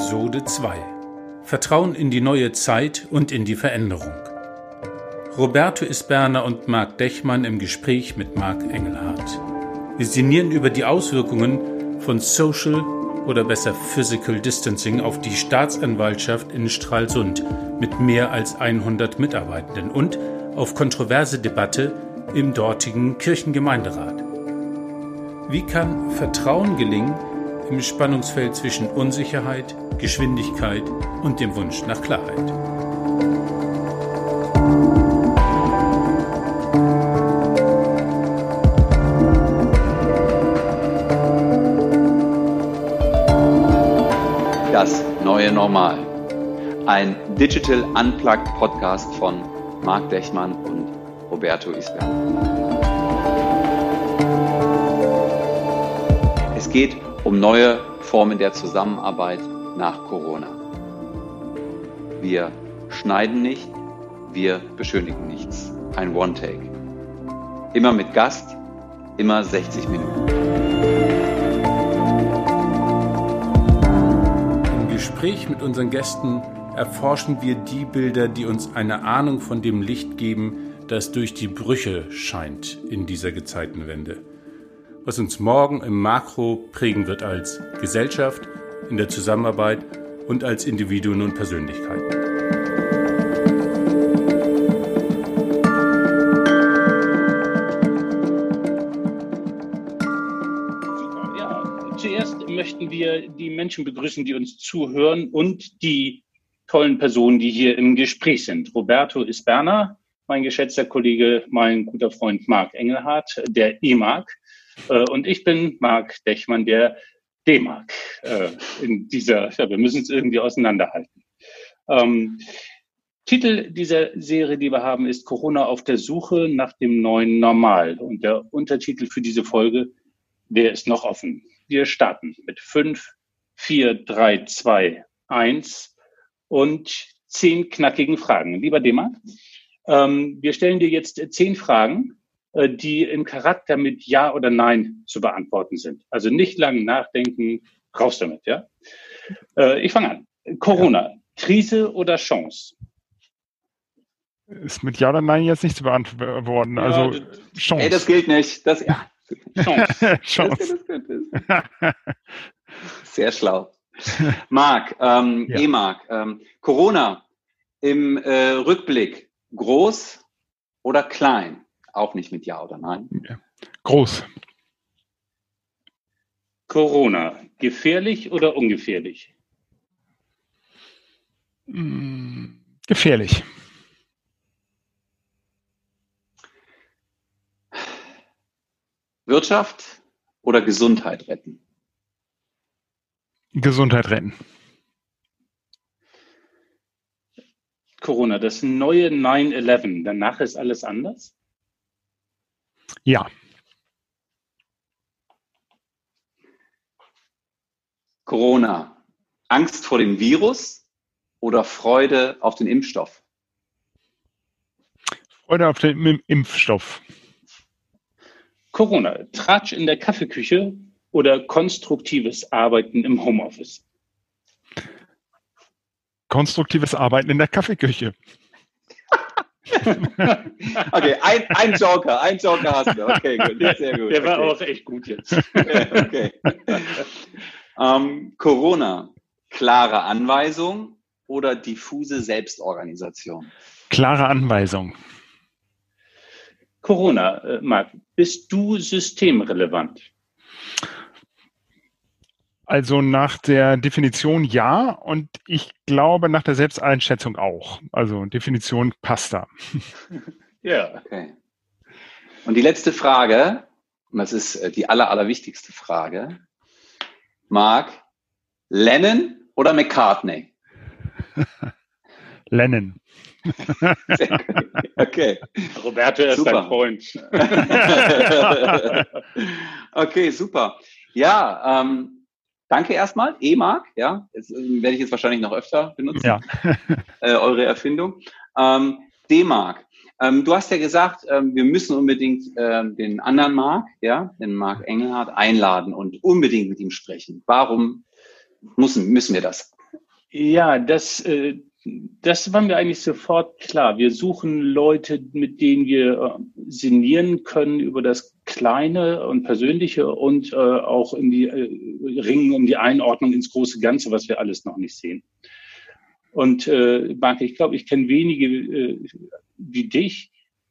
Episode 2 Vertrauen in die neue Zeit und in die Veränderung. Roberto Isberner und Marc Dechmann im Gespräch mit Marc Engelhardt. Wir sinnieren über die Auswirkungen von Social oder besser Physical Distancing auf die Staatsanwaltschaft in Stralsund mit mehr als 100 Mitarbeitenden und auf kontroverse Debatte im dortigen Kirchengemeinderat. Wie kann Vertrauen gelingen im Spannungsfeld zwischen Unsicherheit, Geschwindigkeit und dem Wunsch nach Klarheit? Das neue Normal. Ein Digital Unplugged Podcast von Marc Dechmann und Roberto Isberg. Es geht um neue Formen der Zusammenarbeit nach Corona. Wir schneiden nicht, wir beschönigen nichts. Ein One-Take. Immer mit Gast, immer 60 Minuten. Im Gespräch mit unseren Gästen erforschen wir die Bilder, die uns eine Ahnung von dem Licht geben, das durch die Brüche scheint in dieser Gezeitenwende was uns morgen im Makro prägen wird als Gesellschaft, in der Zusammenarbeit und als Individuen und Persönlichkeiten. Zuerst möchten wir die Menschen begrüßen, die uns zuhören und die tollen Personen, die hier im Gespräch sind. Roberto Isberna, mein geschätzter Kollege, mein guter Freund Marc Engelhardt, der E-Mark, äh, und ich bin Marc Dechmann, der D-Mark äh, in dieser, ja, wir müssen es irgendwie auseinanderhalten. Ähm, Titel dieser Serie, die wir haben, ist Corona auf der Suche nach dem neuen Normal. Und der Untertitel für diese Folge, der ist noch offen. Wir starten mit 5, 4, 3, 2, 1 und zehn knackigen Fragen. Lieber Demark, ähm, wir stellen dir jetzt zehn Fragen die im Charakter mit Ja oder Nein zu beantworten sind. Also nicht lang nachdenken, raus damit, ja? Äh, ich fange an. Corona, Krise oder Chance? Ist mit Ja oder Nein jetzt nicht zu beantworten. Ja, also Chance. Ey, das gilt nicht. Das, ja. Chance. Chance. Sehr schlau. Marc, ähm, ja. E-Marc, ähm, Corona im äh, Rückblick groß oder klein? Auch nicht mit Ja oder Nein. Ja. Groß. Corona, gefährlich oder ungefährlich? Hm, gefährlich. Wirtschaft oder Gesundheit retten? Gesundheit retten. Corona, das neue 9-11, danach ist alles anders? Ja. Corona. Angst vor dem Virus oder Freude auf den Impfstoff? Freude auf den Impfstoff. Corona. Tratsch in der Kaffeeküche oder konstruktives Arbeiten im Homeoffice? Konstruktives Arbeiten in der Kaffeeküche. okay, ein, ein Joker, ein Joker hast du. Okay, gut, sehr gut. Der war okay. auch echt gut jetzt. okay. Ähm, Corona, klare Anweisung oder diffuse Selbstorganisation? Klare Anweisung. Corona, äh, Marc, bist du systemrelevant? Also nach der Definition ja und ich glaube nach der Selbsteinschätzung auch. Also Definition passt da. Ja. Okay. Und die letzte Frage, und das ist äh, die aller, allerwichtigste Frage. Marc, Lennon oder McCartney? Lennon. okay. Roberto ist super. dein Freund. okay, super. Ja, ähm, Danke erstmal, E-Mark, ja, das äh, werde ich jetzt wahrscheinlich noch öfter benutzen, ja. äh, eure Erfindung. Ähm, D-Mark, ähm, du hast ja gesagt, ähm, wir müssen unbedingt ähm, den anderen Mark, ja, den Mark Engelhardt einladen und unbedingt mit ihm sprechen. Warum müssen, müssen wir das? Ja, das, äh, das war mir eigentlich sofort klar. Wir suchen Leute, mit denen wir äh, sinnieren können über das Kleine und Persönliche und äh, auch in die äh, Ringen um die Einordnung ins große Ganze, was wir alles noch nicht sehen. Und äh, Marc, ich glaube, ich kenne wenige äh, wie dich.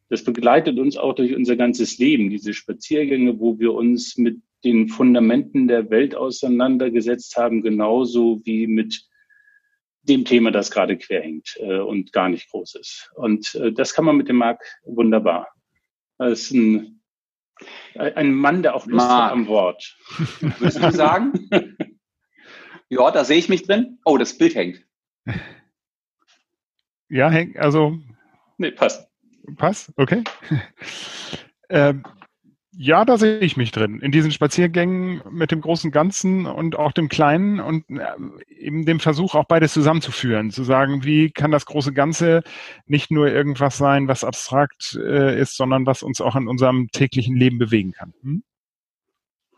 Das begleitet uns auch durch unser ganzes Leben, diese Spaziergänge, wo wir uns mit den Fundamenten der Welt auseinandergesetzt haben, genauso wie mit dem Thema, das gerade quer hängt äh, und gar nicht groß ist. Und äh, das kann man mit dem Marc wunderbar. Er ist ein, ein Mann, der auch Lust hat am Wort. Würdest du sagen? ja, da sehe ich mich drin. Oh, das Bild hängt. Ja, hängt, also. Nee, passt. Passt, okay. ähm, ja, da sehe ich mich drin. In diesen Spaziergängen mit dem großen Ganzen und auch dem Kleinen und äh, eben dem Versuch, auch beides zusammenzuführen. Zu sagen, wie kann das große Ganze nicht nur irgendwas sein, was abstrakt äh, ist, sondern was uns auch in unserem täglichen Leben bewegen kann. Hm?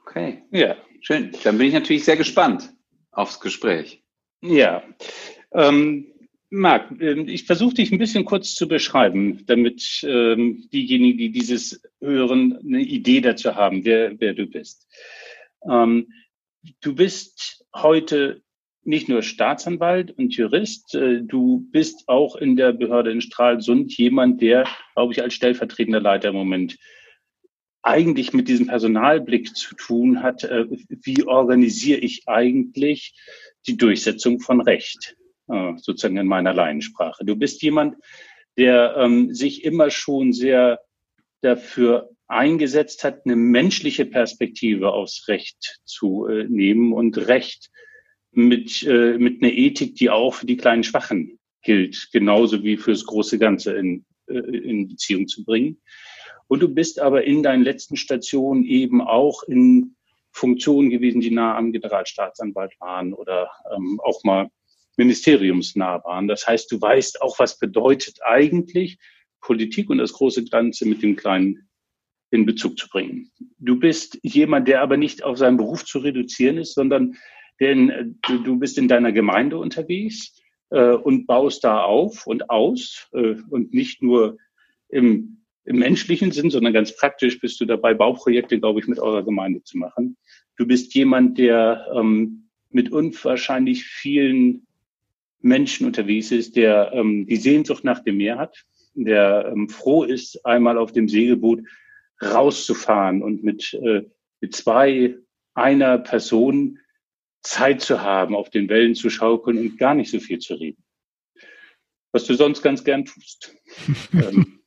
Okay, ja, schön. Dann bin ich natürlich sehr gespannt aufs Gespräch. Ja. Ähm, Marc, ähm, ich versuche dich ein bisschen kurz zu beschreiben, damit ähm, diejenigen, die dieses hören, eine Idee dazu haben, wer, wer du bist. Ähm, du bist heute nicht nur Staatsanwalt und Jurist, äh, du bist auch in der Behörde in Stralsund jemand, der, glaube ich, als stellvertretender Leiter im Moment eigentlich mit diesem Personalblick zu tun hat. Äh, wie organisiere ich eigentlich die Durchsetzung von Recht? Äh, sozusagen in meiner Laiensprache. Du bist jemand, der ähm, sich immer schon sehr dafür eingesetzt hat, eine menschliche Perspektive aufs Recht zu äh, nehmen und Recht mit, äh, mit einer Ethik, die auch für die kleinen Schwachen gilt, genauso wie fürs große Ganze in, äh, in Beziehung zu bringen. Und du bist aber in deinen letzten Stationen eben auch in Funktionen gewesen, die nah am Generalstaatsanwalt waren oder ähm, auch mal ministeriumsnah waren. Das heißt, du weißt auch, was bedeutet eigentlich Politik und das große Ganze mit dem Kleinen in Bezug zu bringen. Du bist jemand, der aber nicht auf seinen Beruf zu reduzieren ist, sondern denn du, bist in deiner Gemeinde unterwegs äh, und baust da auf und aus äh, und nicht nur im, im menschlichen Sinn, sondern ganz praktisch bist du dabei, Bauprojekte, glaube ich, mit eurer Gemeinde zu machen. Du bist jemand, der ähm, mit unwahrscheinlich vielen Menschen unterwegs ist, der ähm, die Sehnsucht nach dem Meer hat, der ähm, froh ist, einmal auf dem Segelboot rauszufahren und mit, äh, mit zwei, einer Person Zeit zu haben, auf den Wellen zu schaukeln und gar nicht so viel zu reden. Was du sonst ganz gern tust. ähm,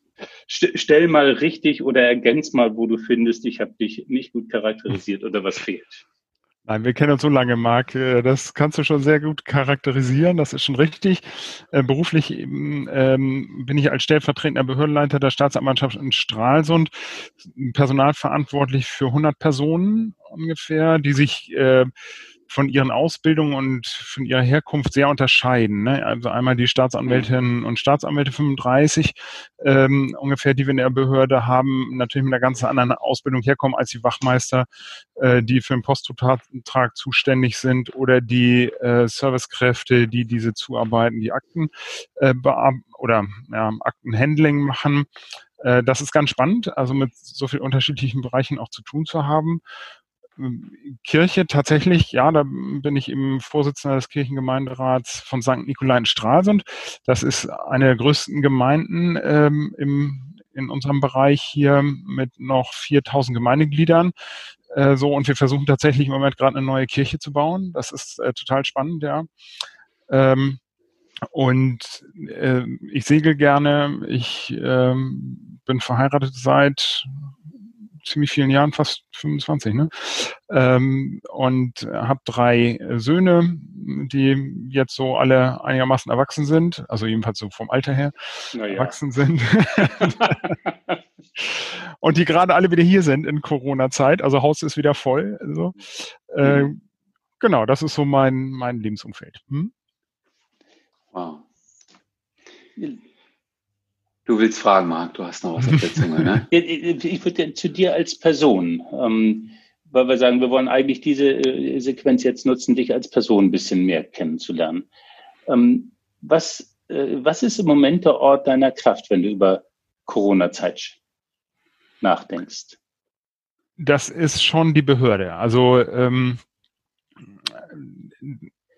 st stell mal richtig oder ergänz mal, wo du findest, ich habe dich nicht gut charakterisiert oder was fehlt. Nein, wir kennen uns so lange, Marc. Äh, das kannst du schon sehr gut charakterisieren. Das ist schon richtig. Äh, beruflich ähm, bin ich als stellvertretender Behördenleiter der Staatsanwaltschaft in Stralsund personalverantwortlich für 100 Personen ungefähr, die sich äh, von ihren Ausbildungen und von ihrer Herkunft sehr unterscheiden. Ne? Also einmal die Staatsanwältinnen und Staatsanwälte 35 ähm, ungefähr, die wir in der Behörde haben, natürlich mit einer ganz anderen Ausbildung herkommen als die Wachmeister, äh, die für den Postvertrag zuständig sind oder die äh, Servicekräfte, die diese Zuarbeiten, die Akten äh, oder ja, Aktenhandling machen. Äh, das ist ganz spannend, also mit so vielen unterschiedlichen Bereichen auch zu tun zu haben. Kirche tatsächlich, ja, da bin ich eben Vorsitzender des Kirchengemeinderats von St. Nikolai in Stralsund. Das ist eine der größten Gemeinden ähm, im, in unserem Bereich hier mit noch 4000 Gemeindegliedern. Äh, so, und wir versuchen tatsächlich im Moment gerade eine neue Kirche zu bauen. Das ist äh, total spannend, ja. Ähm, und äh, ich segel gerne. Ich ähm, bin verheiratet seit ziemlich vielen Jahren, fast 25, ne? Ähm, und habe drei Söhne, die jetzt so alle einigermaßen erwachsen sind, also jedenfalls so vom Alter her ja. erwachsen sind. und die gerade alle wieder hier sind in Corona-Zeit, also Haus ist wieder voll. Also, äh, mhm. Genau, das ist so mein, mein Lebensumfeld. Hm? Wow. Du willst fragen, Marc, du hast noch was auf der Zunge, ne? ich würde zu dir als Person, ähm, weil wir sagen, wir wollen eigentlich diese äh, Sequenz jetzt nutzen, dich als Person ein bisschen mehr kennenzulernen. Ähm, was, äh, was ist im Moment der Ort deiner Kraft, wenn du über Corona-Zeit nachdenkst? Das ist schon die Behörde. Also ähm,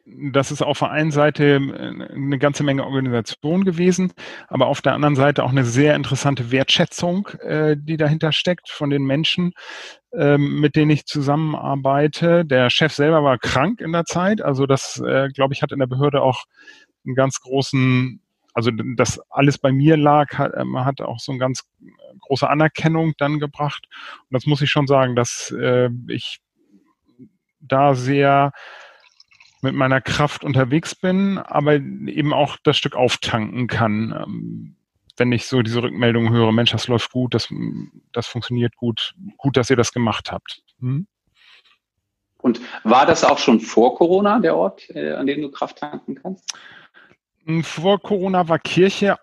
das ist auf der einen Seite äh, eine ganze Menge Organisation gewesen, aber auf der anderen Seite auch eine sehr interessante Wertschätzung, äh, die dahinter steckt von den Menschen, ähm, mit denen ich zusammenarbeite. Der Chef selber war krank in der Zeit, also das, äh, glaube ich, hat in der Behörde auch einen ganz großen, also das alles bei mir lag, hat, ähm, hat auch so eine ganz große Anerkennung dann gebracht. Und das muss ich schon sagen, dass ich da sehr mit meiner Kraft unterwegs bin, aber eben auch das Stück auftanken kann. Ähm, wenn ich so diese Rückmeldungen höre, Mensch, das läuft gut, das, das funktioniert gut, gut, dass ihr das gemacht habt. Hm? Und war das auch schon vor Corona der Ort, äh, an dem du Kraft tanken kannst? Hm, vor Corona war Kirche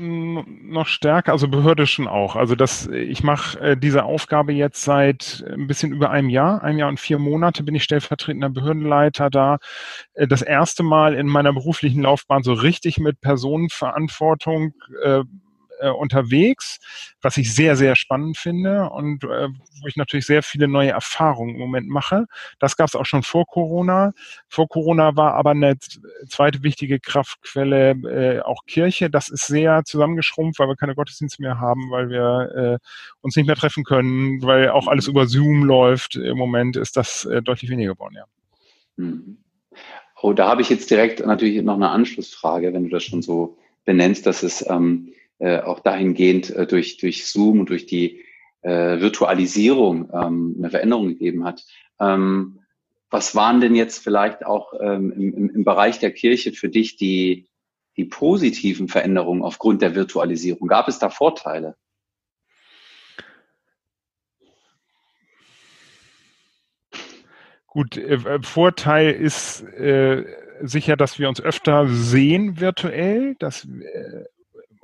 noch stärker, also Behörde schon auch. Also das, ich mache äh, diese Aufgabe jetzt seit ein bisschen über einem Jahr, ein Jahr und vier Monate bin ich stellvertretender Behördenleiter da. Äh, das erste Mal in meiner beruflichen Laufbahn so richtig mit Personenverantwortung äh, äh, unterwegs, was ich sehr, sehr spannend finde und äh, wo ich natürlich sehr viele neue Erfahrungen im Moment mache. Das gab es auch schon vor Corona. Vor Corona war aber eine zweite wichtige Kraftquelle äh, auch Kirche. Das ist sehr zusammengeschrumpft, weil wir keine Gottesdienste mehr haben, weil wir äh, uns nicht mehr treffen können, weil auch alles über Zoom läuft. Im Moment ist das äh, deutlich weniger geworden, ja. Mhm. Oh, da habe ich jetzt direkt natürlich noch eine Anschlussfrage, wenn du das schon so benennst, dass es ähm, äh, auch dahingehend äh, durch, durch Zoom und durch die äh, Virtualisierung ähm, eine Veränderung gegeben hat. Ähm, was waren denn jetzt vielleicht auch ähm, im, im Bereich der Kirche für dich die, die positiven Veränderungen aufgrund der Virtualisierung? Gab es da Vorteile? Gut, äh, Vorteil ist äh, sicher, dass wir uns öfter sehen virtuell, dass äh,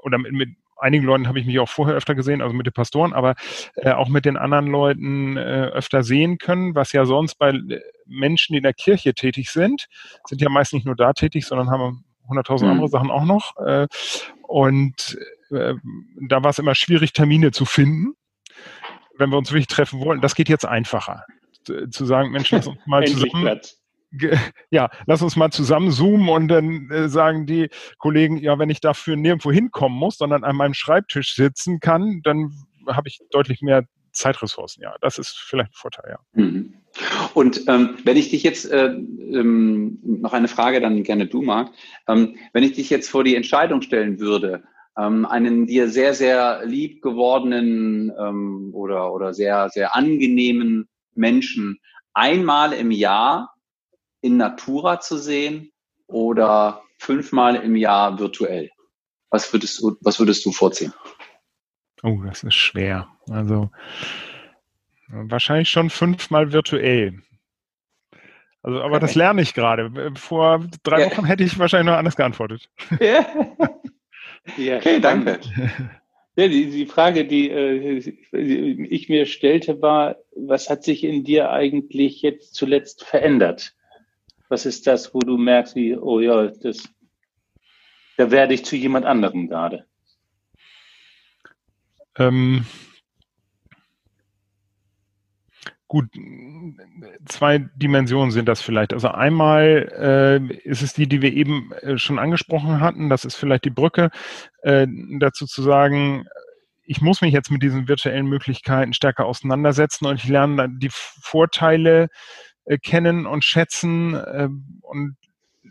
oder mit, mit einigen Leuten habe ich mich auch vorher öfter gesehen, also mit den Pastoren, aber äh, auch mit den anderen Leuten äh, öfter sehen können, was ja sonst bei äh, Menschen, die in der Kirche tätig sind, sind ja meist nicht nur da tätig, sondern haben hunderttausend mhm. andere Sachen auch noch. Äh, und äh, da war es immer schwierig, Termine zu finden, wenn wir uns wirklich treffen wollten. Das geht jetzt einfacher. Zu sagen, Mensch, lass uns mal zusammen. Platz ja, lass uns mal zusammen zoomen und dann äh, sagen die Kollegen, ja, wenn ich dafür nirgendwo hinkommen muss, sondern an meinem Schreibtisch sitzen kann, dann habe ich deutlich mehr Zeitressourcen. Ja, das ist vielleicht ein Vorteil, ja. Mhm. Und ähm, wenn ich dich jetzt, äh, ähm, noch eine Frage dann gerne du, Marc, ähm, wenn ich dich jetzt vor die Entscheidung stellen würde, ähm, einen dir sehr, sehr lieb gewordenen ähm, oder, oder sehr, sehr angenehmen Menschen einmal im Jahr in Natura zu sehen oder fünfmal im Jahr virtuell? Was würdest du, was würdest du vorziehen? Oh, das ist schwer. Also wahrscheinlich schon fünfmal virtuell. Also, aber okay. das lerne ich gerade. Vor drei ja. Wochen hätte ich wahrscheinlich noch anders geantwortet. Ja. ja okay, danke. Ja, die, die Frage, die äh, ich mir stellte, war, was hat sich in dir eigentlich jetzt zuletzt verändert? Was ist das, wo du merkst, wie, oh ja, das, da werde ich zu jemand anderem gerade? Ähm, gut, zwei Dimensionen sind das vielleicht. Also einmal äh, ist es die, die wir eben äh, schon angesprochen hatten. Das ist vielleicht die Brücke äh, dazu zu sagen, ich muss mich jetzt mit diesen virtuellen Möglichkeiten stärker auseinandersetzen und ich lerne die Vorteile äh, kennen und schätzen äh, und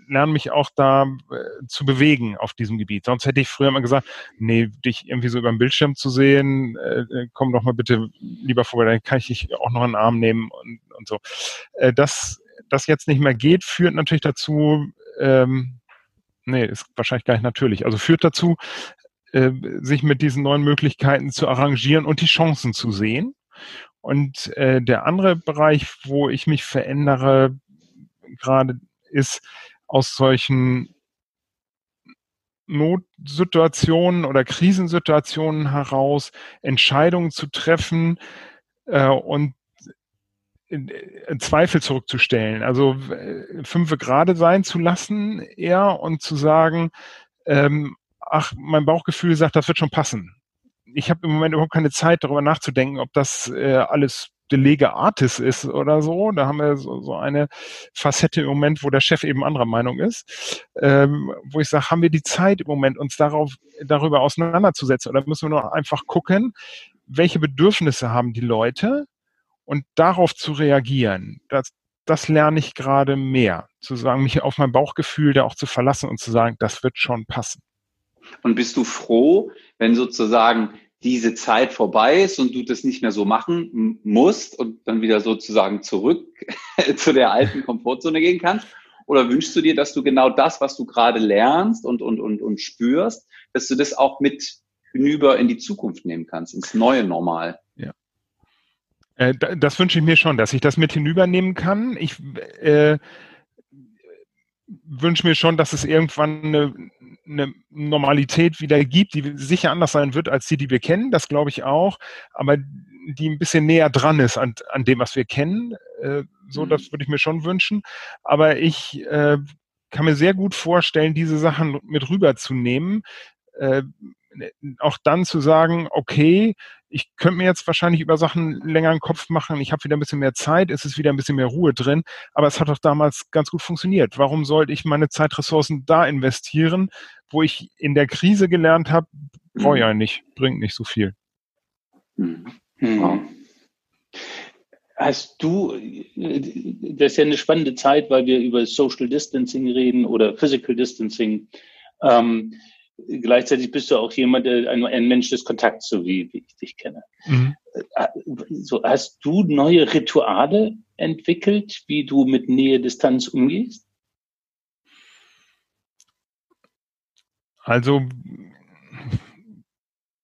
lerne mich auch da äh, zu bewegen auf diesem Gebiet. Sonst hätte ich früher immer gesagt, nee, dich irgendwie so über den Bildschirm zu sehen, äh, äh, komm doch mal bitte lieber vorbei, dann kann ich dich auch noch in den Arm nehmen und, und so. Äh, dass das jetzt nicht mehr geht, führt natürlich dazu, ähm, nee, ist wahrscheinlich gar nicht natürlich, also führt dazu, äh, sich mit diesen neuen Möglichkeiten zu arrangieren und die Chancen zu sehen und äh, der andere Bereich, wo ich mich verändere, gerade ist aus solchen Notsituationen oder Krisensituationen heraus Entscheidungen zu treffen äh, und Zweifel zurückzustellen, also äh, fünfe gerade sein zu lassen eher und zu sagen, ähm, ach, mein Bauchgefühl sagt, das wird schon passen. Ich habe im Moment überhaupt keine Zeit, darüber nachzudenken, ob das äh, alles Delege Artis ist oder so. Da haben wir so, so eine Facette im Moment, wo der Chef eben anderer Meinung ist, ähm, wo ich sage, haben wir die Zeit im Moment, uns darauf, darüber auseinanderzusetzen oder müssen wir nur einfach gucken, welche Bedürfnisse haben die Leute und darauf zu reagieren. Das, das lerne ich gerade mehr, zu sagen, mich auf mein Bauchgefühl da auch zu verlassen und zu sagen, das wird schon passen. Und bist du froh, wenn sozusagen diese Zeit vorbei ist und du das nicht mehr so machen musst und dann wieder sozusagen zurück zu der alten Komfortzone gehen kannst? Oder wünschst du dir, dass du genau das, was du gerade lernst und, und, und, und spürst, dass du das auch mit hinüber in die Zukunft nehmen kannst, ins neue Normal? Ja. Äh, das wünsche ich mir schon, dass ich das mit hinübernehmen kann. Ich äh, wünsche mir schon, dass es irgendwann eine, eine Normalität wieder gibt, die sicher anders sein wird als die, die wir kennen. Das glaube ich auch. Aber die ein bisschen näher dran ist an, an dem, was wir kennen. Äh, so, mhm. das würde ich mir schon wünschen. Aber ich äh, kann mir sehr gut vorstellen, diese Sachen mit rüberzunehmen. Äh, auch dann zu sagen, okay, ich könnte mir jetzt wahrscheinlich über Sachen länger einen Kopf machen, ich habe wieder ein bisschen mehr Zeit, es ist wieder ein bisschen mehr Ruhe drin, aber es hat doch damals ganz gut funktioniert. Warum sollte ich meine Zeitressourcen da investieren, wo ich in der Krise gelernt habe, brauche ich ja nicht, bringt nicht so viel. Mhm. Mhm. Hast du, das ist ja eine spannende Zeit, weil wir über Social Distancing reden oder Physical Distancing. Ähm, gleichzeitig bist du auch jemand, ein, ein Mensch des Kontakts, so wie, wie ich dich kenne. Mhm. Äh, so, hast du neue Rituale entwickelt, wie du mit Nähe, Distanz umgehst? Also,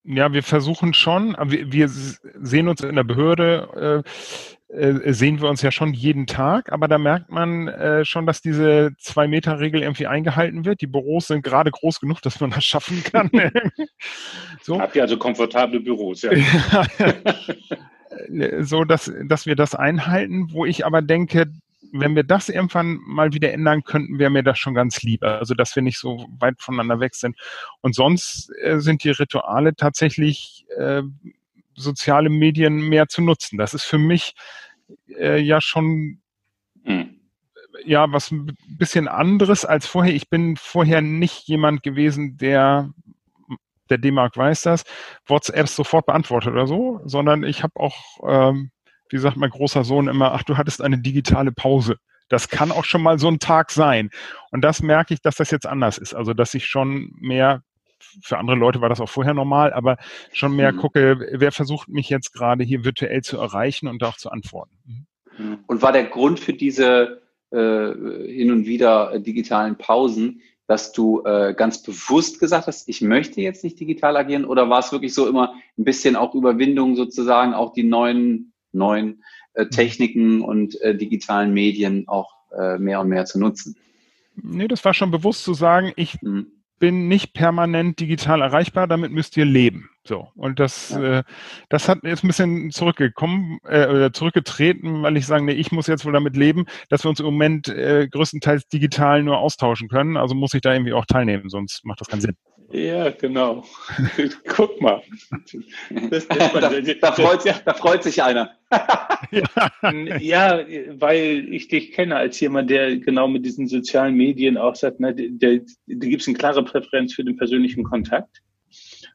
ja, wir versuchen schon, wir, wir sehen uns in der Behörde äh, äh, sehen wir uns ja schon jeden Tag, aber da merkt man äh, schon, dass diese Zwei-Meter-Regel irgendwie eingehalten wird. Die Büros sind gerade groß genug, dass man das schaffen kann. so. Habt ihr also komfortable Büros, ja. so, dass, dass wir das einhalten, wo ich aber denke, wenn wir das irgendwann mal wieder ändern könnten, wäre mir das schon ganz lieb. Also, dass wir nicht so weit voneinander weg sind. Und sonst äh, sind die Rituale tatsächlich äh, soziale Medien mehr zu nutzen. Das ist für mich äh, ja schon mhm. ja was ein bisschen anderes als vorher. Ich bin vorher nicht jemand gewesen, der der D-Mark weiß das, WhatsApps sofort beantwortet oder so, sondern ich habe auch, ähm, wie sagt mein großer Sohn immer, ach, du hattest eine digitale Pause. Das kann auch schon mal so ein Tag sein. Und das merke ich, dass das jetzt anders ist. Also, dass ich schon mehr für andere Leute war das auch vorher normal, aber schon mehr mhm. gucke, wer versucht mich jetzt gerade hier virtuell zu erreichen und auch zu antworten. Mhm. Und war der Grund für diese äh, hin und wieder digitalen Pausen, dass du äh, ganz bewusst gesagt hast, ich möchte jetzt nicht digital agieren oder war es wirklich so immer ein bisschen auch Überwindung sozusagen, auch die neuen, neuen äh, mhm. Techniken und äh, digitalen Medien auch äh, mehr und mehr zu nutzen? Nee, das war schon bewusst zu sagen, ich mhm bin nicht permanent digital erreichbar, damit müsst ihr leben. So. Und das, ja. äh, das hat jetzt ein bisschen zurückgekommen, äh, zurückgetreten, weil ich sage, nee, ich muss jetzt wohl damit leben, dass wir uns im Moment äh, größtenteils digital nur austauschen können. Also muss ich da irgendwie auch teilnehmen, sonst macht das keinen Sinn. Ja, genau. Guck mal. Das, das, da, da, freut, da, freut, sich einer. ja, weil ich dich kenne als jemand, der genau mit diesen sozialen Medien auch sagt, na, da gibt es eine klare Präferenz für den persönlichen Kontakt.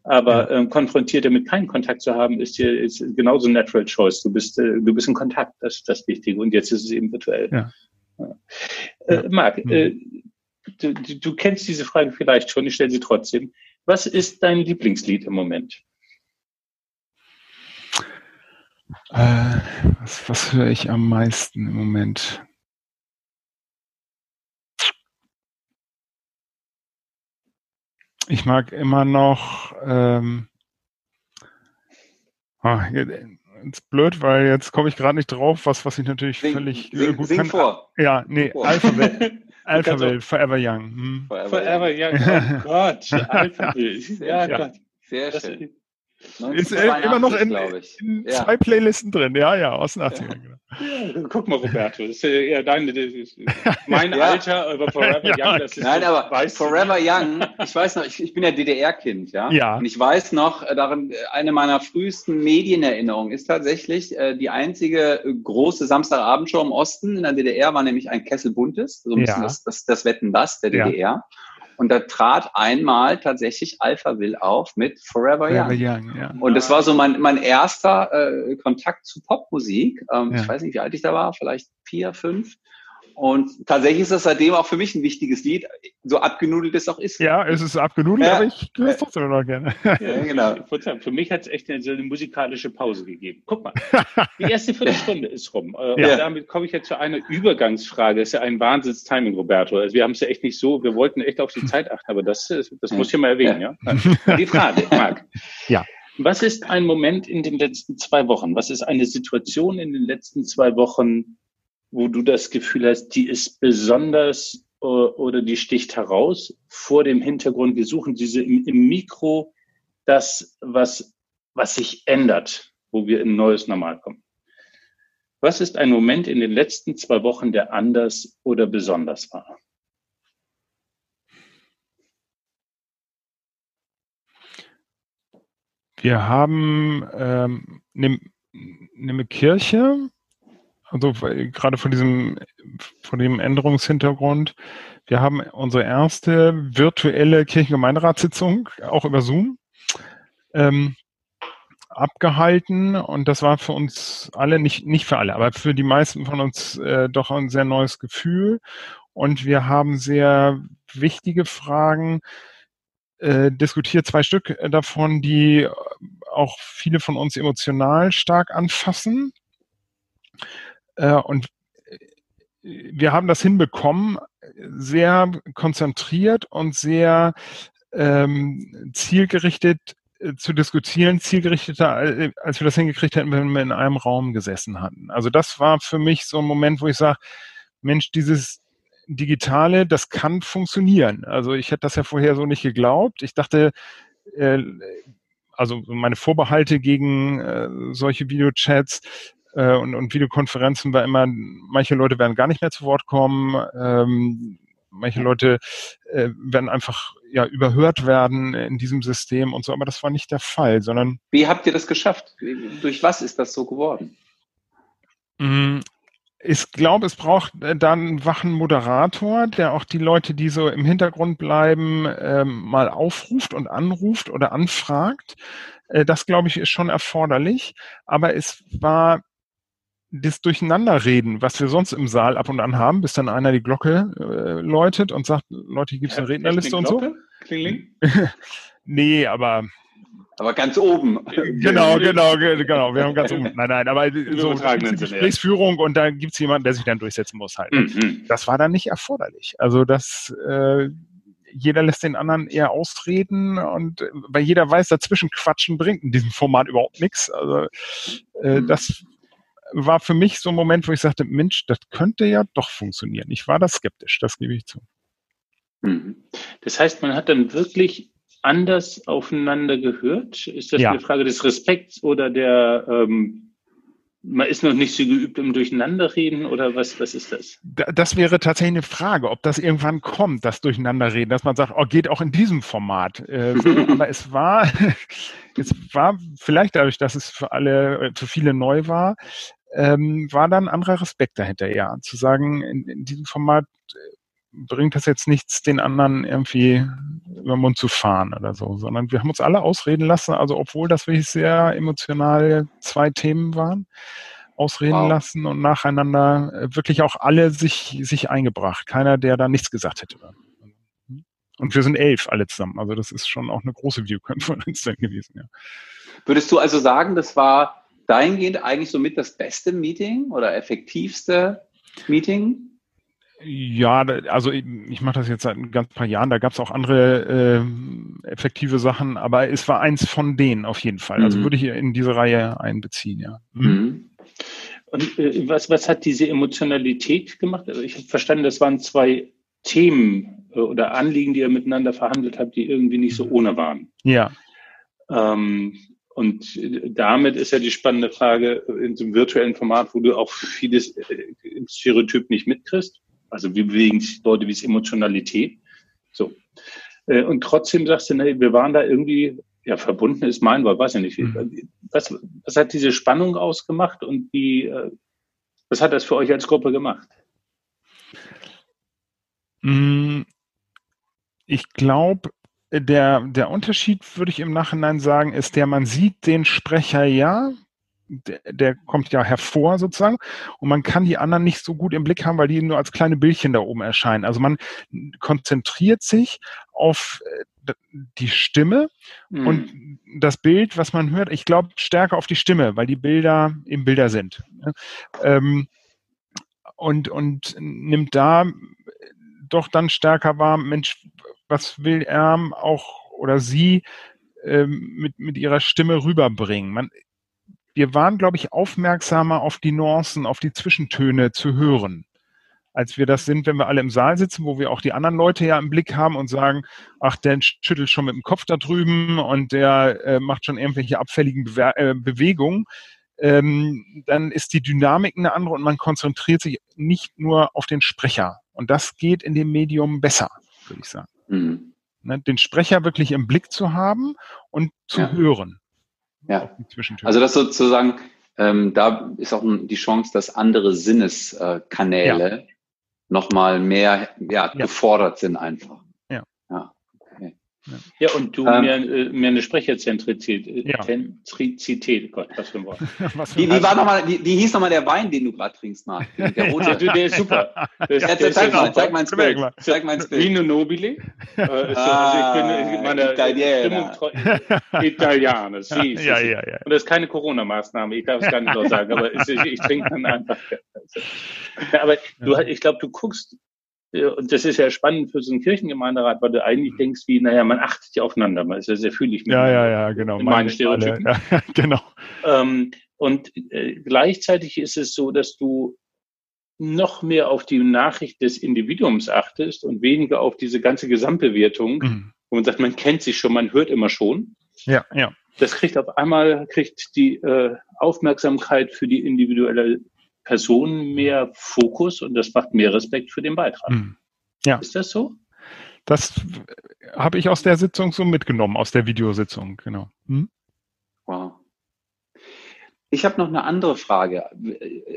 Aber ähm, konfrontiert damit keinen Kontakt zu haben, ist hier ist genauso natural choice. Du bist, äh, du bist in Kontakt, das ist das Wichtige. Und jetzt ist es eben virtuell. Ja. Ja. Äh, Marc, mhm. äh, du, du kennst diese Frage vielleicht schon, ich stelle sie trotzdem. Was ist dein Lieblingslied im Moment? Äh, was, was höre ich am meisten im Moment? Ich mag immer noch. Ähm, oh, ist blöd, weil jetzt komme ich gerade nicht drauf, was, was ich natürlich sing, völlig sing, gut sing kann. Vor. Ja, nee, Alphabet. Alphaville, Forever Young. Hm. Forever, Forever Young. Oh Gott, Alphaville. Ja, ja, Gott. Sehr das schön. Ist äh, immer noch in, in ja. zwei Playlisten drin, ja, ja, aus den 80ern. Genau. Ja, guck mal, Roberto, das ist ja deine, das ist mein ja. Alter, aber Forever Young, das ist Nein, so, aber Forever Young, ich weiß noch, ich, ich bin ja DDR-Kind, ja? ja. Und ich weiß noch, äh, darin, äh, eine meiner frühesten Medienerinnerungen ist tatsächlich äh, die einzige große Samstagabendshow im Osten in der DDR war nämlich ein Kessel Buntes, so ein bisschen das, das, das Wetten das der DDR. Und da trat einmal tatsächlich Alpha Will auf mit Forever, Forever Young. Young ja. Und das war so mein, mein erster äh, Kontakt zu Popmusik. Ähm, ja. Ich weiß nicht, wie alt ich da war, vielleicht vier, fünf. Und tatsächlich ist das seitdem auch für mich ein wichtiges Lied, so abgenudelt es auch ist. Ja, es ist abgenudelt, ja. aber ich höre es trotzdem noch gerne. Ja, genau. Für mich hat es echt eine, so eine musikalische Pause gegeben. Guck mal, die erste Viertelstunde ist rum. Äh, ja. Und damit komme ich jetzt zu einer Übergangsfrage. Das ist ja ein Wahnsinns-Timing, Roberto. Also wir haben es ja echt nicht so, wir wollten echt auf die Zeit achten, aber das, das muss ich mal erwähnen. Ja. Die Frage, Marc. Ja. Was ist ein Moment in den letzten zwei Wochen? Was ist eine Situation in den letzten zwei Wochen, wo du das Gefühl hast, die ist besonders äh, oder die sticht heraus vor dem Hintergrund, wir suchen diese im, im Mikro das, was, was sich ändert, wo wir in neues Normal kommen. Was ist ein Moment in den letzten zwei Wochen, der anders oder besonders war? Wir haben ähm, eine, eine Kirche, also gerade von diesem, von dem Änderungshintergrund. Wir haben unsere erste virtuelle Kirchengemeinderatssitzung auch über Zoom ähm, abgehalten und das war für uns alle, nicht, nicht für alle, aber für die meisten von uns äh, doch ein sehr neues Gefühl und wir haben sehr wichtige Fragen äh, diskutiert, zwei Stück davon, die auch viele von uns emotional stark anfassen. Äh, und äh, wir haben das hinbekommen, sehr konzentriert und sehr ähm, zielgerichtet äh, zu diskutieren, zielgerichteter, als wir das hingekriegt hätten, wenn wir in einem Raum gesessen hatten. Also das war für mich so ein Moment, wo ich sage, Mensch, dieses Digitale, das kann funktionieren. Also ich hätte das ja vorher so nicht geglaubt. Ich dachte, äh, also meine Vorbehalte gegen äh, solche Videochats äh, und, und Videokonferenzen war immer, manche Leute werden gar nicht mehr zu Wort kommen, ähm, manche Leute äh, werden einfach ja überhört werden in diesem System und so, aber das war nicht der Fall, sondern. Wie habt ihr das geschafft? Durch was ist das so geworden? Mm, ich glaube, es braucht äh, dann einen wachen Moderator, der auch die Leute, die so im Hintergrund bleiben, ähm, mal aufruft und anruft oder anfragt. Äh, das, glaube ich, ist schon erforderlich. Aber es war das Durcheinanderreden, was wir sonst im Saal ab und an haben, bis dann einer die Glocke äh, läutet und sagt, Leute, hier gibt es eine Rednerliste und so. Klingling? nee, aber aber ganz oben. Genau, genau, genau. Wir haben ganz oben. Nein, nein, aber so Gesprächsführung und da gibt es jemanden, der sich dann durchsetzen muss halt. Mhm. Das war dann nicht erforderlich. Also das äh, jeder lässt den anderen eher ausreden und weil jeder weiß, dazwischen quatschen bringt in diesem Format überhaupt nichts. Also äh, mhm. das war für mich so ein Moment, wo ich sagte, Mensch, das könnte ja doch funktionieren. Ich war da skeptisch, das gebe ich zu. Mhm. Das heißt, man hat dann wirklich anders aufeinander gehört? Ist das ja. eine Frage des Respekts oder der, ähm, man ist noch nicht so geübt im Durcheinanderreden oder was, was ist das? Das wäre tatsächlich eine Frage, ob das irgendwann kommt, das Durcheinanderreden, dass man sagt, oh, geht auch in diesem Format. Äh, aber es war, es war vielleicht dadurch, dass es für alle, für viele neu war, ähm, war dann ein anderer Respekt dahinter, ja. Zu sagen, in, in diesem Format äh, bringt das jetzt nichts, den anderen irgendwie über den Mund zu fahren oder so, sondern wir haben uns alle ausreden lassen, also obwohl das wirklich sehr emotional zwei Themen waren, ausreden wow. lassen und nacheinander äh, wirklich auch alle sich, sich eingebracht. Keiner, der da nichts gesagt hätte. Und wir sind elf alle zusammen. Also das ist schon auch eine große Videokonferenz gewesen, ja. Würdest du also sagen, das war dahingehend eigentlich somit das beste Meeting oder effektivste Meeting? Ja, also ich, ich mache das jetzt seit ein ganz paar Jahren. Da gab es auch andere äh, effektive Sachen, aber es war eins von denen auf jeden Fall. Also mhm. würde ich in diese Reihe einbeziehen, ja. Mhm. mhm. Und äh, was, was hat diese Emotionalität gemacht? Also ich habe verstanden, das waren zwei Themen äh, oder Anliegen, die ihr miteinander verhandelt habt, die irgendwie nicht so ohne waren. Ja. Ähm, und damit ist ja die spannende Frage in so einem virtuellen Format, wo du auch vieles äh, im Stereotyp nicht mitkriegst. Also wie bewegen sich Leute, wie ist Emotionalität? So. Äh, und trotzdem sagst du, nee, wir waren da irgendwie, ja, verbunden ist mein Wort, weiß ich nicht. Mhm. Was, was hat diese Spannung ausgemacht und wie, äh, was hat das für euch als Gruppe gemacht? Mm, ich glaube, der, der Unterschied, würde ich im Nachhinein sagen, ist der, man sieht den Sprecher ja, der, der, kommt ja hervor sozusagen und man kann die anderen nicht so gut im Blick haben, weil die nur als kleine Bildchen da oben erscheinen. Also man konzentriert sich auf äh, die Stimme mhm. und das Bild, was man hört, ich glaube stärker auf die Stimme, weil die Bilder eben Bilder sind. Ähm, und, und nimmt da doch dann stärker wahr, Mensch, was will er auch oder sie ähm, mit, mit ihrer Stimme rüberbringen? Man, wir waren, glaube ich, aufmerksamer auf die Nuancen, auf die Zwischentöne zu hören, als wir das sind, wenn wir alle im Saal sitzen, wo wir auch die anderen Leute ja im Blick haben und sagen, ach, der schüttelt schon mit dem Kopf da drüben und der äh, macht schon irgendwelche abfälligen Bewe äh, Bewegungen. Ähm, dann ist die Dynamik eine andere und man konzentriert sich nicht nur auf den Sprecher. Und das geht in dem Medium besser, würde ich sagen. Mhm. Ne, den Sprecher wirklich im Blick zu haben und zu ja. hören. Ja. Also das sozusagen, ähm, da ist auch die Chance, dass andere Sinneskanäle ja. nochmal mehr ja, ja. gefordert sind einfach. Ja. und du ähm, mehr, äh, mehr eine Sprecherzentrizität. Äh, ja. Zentrizität, Gott, was für ein Wort. wie, wie, war noch mal, wie, wie hieß nochmal der Wein, den du gerade trinkst, Marc? Der rote. der, der ist super. Der, ja, der zeig, mal, zeig mal ins Bild. Zeig mal ins Bild. Vino Nobile. Äh, ah, also ich bin meine Italiener. Italiener, ja, ja, ja. Und das ist keine Corona-Maßnahme, ich darf es gar nicht so sagen, aber ich, ich trinke dann einfach. Ja, aber du, ich glaube, du guckst und das ist ja spannend für so einen Kirchengemeinderat, weil du eigentlich denkst, wie, naja, man achtet ja aufeinander, man ist ja sehr fühlig mit ja, ja, ja, genau. in meinen Stereotypen. Ja, genau. Ähm, und äh, gleichzeitig ist es so, dass du noch mehr auf die Nachricht des Individuums achtest und weniger auf diese ganze Gesamtbewertung, mhm. wo man sagt, man kennt sich schon, man hört immer schon. Ja, ja. Das kriegt auf einmal, kriegt die äh, Aufmerksamkeit für die individuelle Personen mehr Fokus und das macht mehr Respekt für den Beitrag. Hm. Ja. Ist das so? Das habe ich aus der Sitzung so mitgenommen, aus der Videositzung, genau. Hm? Wow. Ich habe noch eine andere Frage.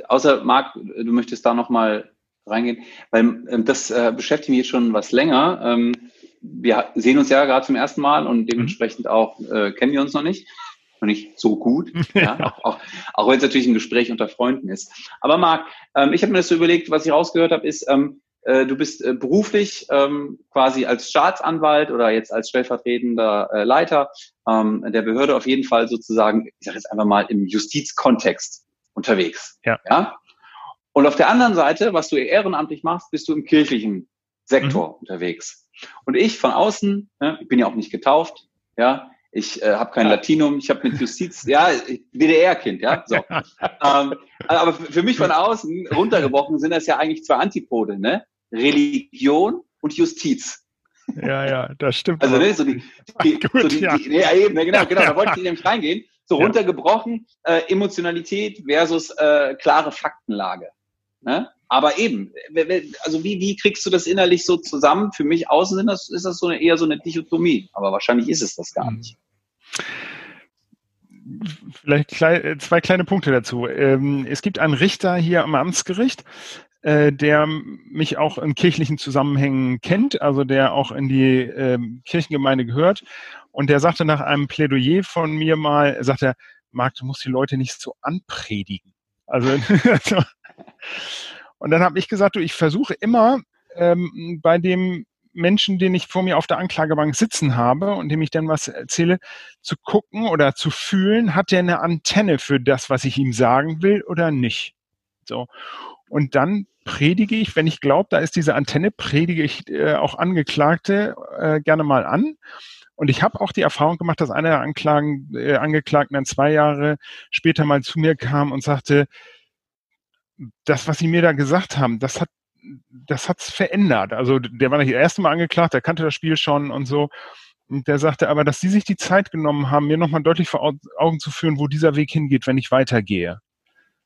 Außer Marc, du möchtest da noch mal reingehen, weil ähm, das äh, beschäftigt mich jetzt schon was länger. Ähm, wir sehen uns ja gerade zum ersten Mal und dementsprechend auch äh, kennen wir uns noch nicht noch nicht so gut, ja, auch, auch, auch wenn es natürlich ein Gespräch unter Freunden ist. Aber Marc, ähm, ich habe mir das so überlegt, was ich rausgehört habe, ist, ähm, äh, du bist äh, beruflich ähm, quasi als Staatsanwalt oder jetzt als stellvertretender äh, Leiter ähm, der Behörde auf jeden Fall sozusagen, ich sage jetzt einfach mal im Justizkontext unterwegs. Ja. ja. Und auf der anderen Seite, was du ehrenamtlich machst, bist du im kirchlichen Sektor mhm. unterwegs. Und ich von außen, ne, ich bin ja auch nicht getauft, ja, ich äh, habe kein Latinum, ich habe mit Justiz, ja, DDR-Kind, ja. So. ähm, aber für mich von außen runtergebrochen sind das ja eigentlich zwei Antipode, ne? Religion und Justiz. Ja, ja, das stimmt. Also ne, so die, die, Gut, so die, ja. die nee, eben, ne, genau, genau, da wollte ich nämlich reingehen. So ja. runtergebrochen, äh, Emotionalität versus äh, klare Faktenlage. Ne? Aber eben, also wie, wie kriegst du das innerlich so zusammen? Für mich außen sind das, ist das so eine, eher so eine Dichotomie. Aber wahrscheinlich ist es das gar mhm. nicht. Vielleicht klein, zwei kleine Punkte dazu. Ähm, es gibt einen Richter hier am Amtsgericht, äh, der mich auch in kirchlichen Zusammenhängen kennt, also der auch in die ähm, Kirchengemeinde gehört. Und der sagte nach einem Plädoyer von mir mal, sagt er, Marc, du musst die Leute nicht so anpredigen. Also, also und dann habe ich gesagt, du, ich versuche immer ähm, bei dem Menschen, den ich vor mir auf der Anklagebank sitzen habe und dem ich dann was erzähle, zu gucken oder zu fühlen, hat der eine Antenne für das, was ich ihm sagen will oder nicht. So. Und dann predige ich, wenn ich glaube, da ist diese Antenne, predige ich äh, auch Angeklagte äh, gerne mal an. Und ich habe auch die Erfahrung gemacht, dass einer der Anklagen, äh, Angeklagten dann zwei Jahre später mal zu mir kam und sagte, das, was Sie mir da gesagt haben, das hat das hat's verändert. Also der war nicht das erste Mal angeklagt, der kannte das Spiel schon und so. Und der sagte aber, dass sie sich die Zeit genommen haben, mir nochmal deutlich vor Augen zu führen, wo dieser Weg hingeht, wenn ich weitergehe.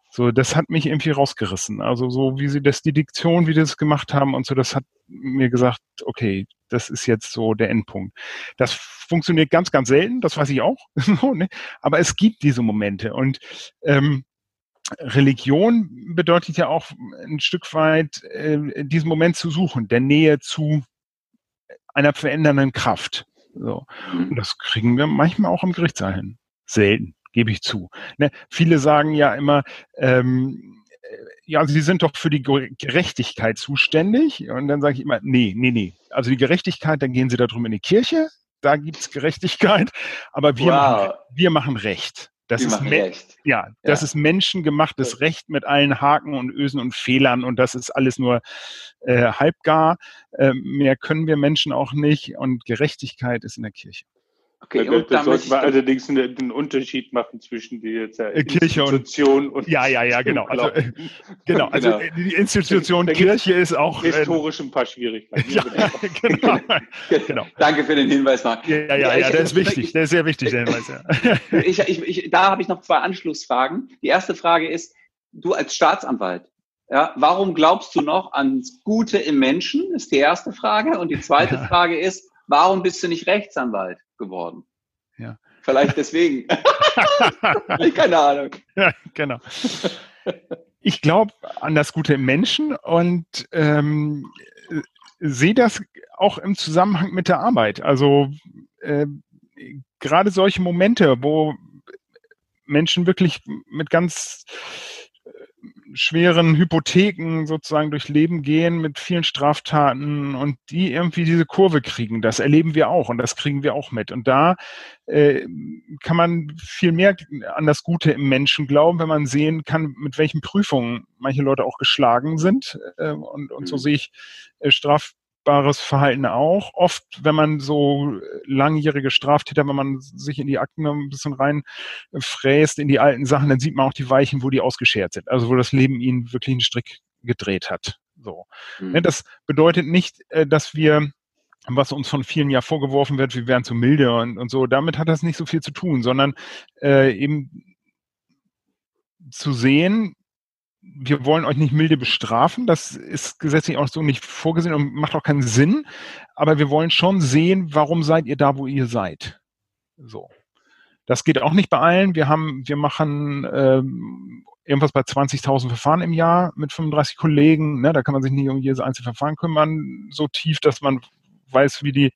So, das hat mich irgendwie rausgerissen. Also so wie sie das, die Diktion, wie sie das gemacht haben und so, das hat mir gesagt, okay, das ist jetzt so der Endpunkt. Das funktioniert ganz, ganz selten, das weiß ich auch. Ne? Aber es gibt diese Momente und ähm, Religion bedeutet ja auch ein Stück weit äh, diesen Moment zu suchen, der Nähe zu einer verändernden Kraft. So. Und das kriegen wir manchmal auch im Gerichtssaal hin. Selten gebe ich zu. Ne? Viele sagen ja immer, ähm, äh, ja, Sie sind doch für die Gerechtigkeit zuständig. Und dann sage ich immer, nee, nee, nee. Also die Gerechtigkeit, dann gehen Sie da drum in die Kirche, da gibt's Gerechtigkeit, aber wir, wow. machen, wir machen Recht. Das ist, ja, das ja. ist menschengemachtes Recht mit allen Haken und Ösen und Fehlern und das ist alles nur äh, halbgar. Äh, mehr können wir Menschen auch nicht und Gerechtigkeit ist in der Kirche. Okay, da, da sollten wir allerdings einen, Unterschied machen zwischen der, äh, Kirche Institution und, und Ja, ja, ja, genau. Also, äh, genau, also genau. die Institution da Kirche ist auch äh, historisch ein paar Schwierigkeiten. ja, genau. genau. Danke für den Hinweis, Marc. Ja, ja, ja, ja der ist wichtig, der ist sehr wichtig, der Hinweis. Ja. ich, ich, ich, da habe ich noch zwei Anschlussfragen. Die erste Frage ist, du als Staatsanwalt, ja, warum glaubst du noch ans Gute im Menschen? Ist die erste Frage. Und die zweite ja. Frage ist, warum bist du nicht Rechtsanwalt? Geworden. Ja. Vielleicht deswegen. Keine Ahnung. Ja, genau. Ich glaube an das Gute im Menschen und ähm, sehe das auch im Zusammenhang mit der Arbeit. Also äh, gerade solche Momente, wo Menschen wirklich mit ganz schweren Hypotheken sozusagen durch Leben gehen mit vielen Straftaten und die irgendwie diese Kurve kriegen. Das erleben wir auch und das kriegen wir auch mit. Und da äh, kann man viel mehr an das Gute im Menschen glauben, wenn man sehen kann, mit welchen Prüfungen manche Leute auch geschlagen sind. Äh, und, und so mhm. sehe ich äh, Straf strafbares Verhalten auch. Oft, wenn man so langjährige Straftäter, wenn man sich in die Akten ein bisschen reinfräst, in die alten Sachen, dann sieht man auch die Weichen, wo die ausgeschert sind. Also wo das Leben ihnen wirklich einen Strick gedreht hat. So. Mhm. Das bedeutet nicht, äh, dass wir was uns von vielen ja vorgeworfen wird, wir wären zu milde und, und so. Damit hat das nicht so viel zu tun, sondern äh, eben zu sehen, wir wollen euch nicht milde bestrafen. Das ist gesetzlich auch so nicht vorgesehen und macht auch keinen Sinn. Aber wir wollen schon sehen, warum seid ihr da, wo ihr seid. So. Das geht auch nicht bei allen. Wir haben, wir machen ähm, irgendwas bei 20.000 Verfahren im Jahr mit 35 Kollegen. Ne? Da kann man sich nicht um jedes einzelne Verfahren kümmern, so tief, dass man weiß, wie die,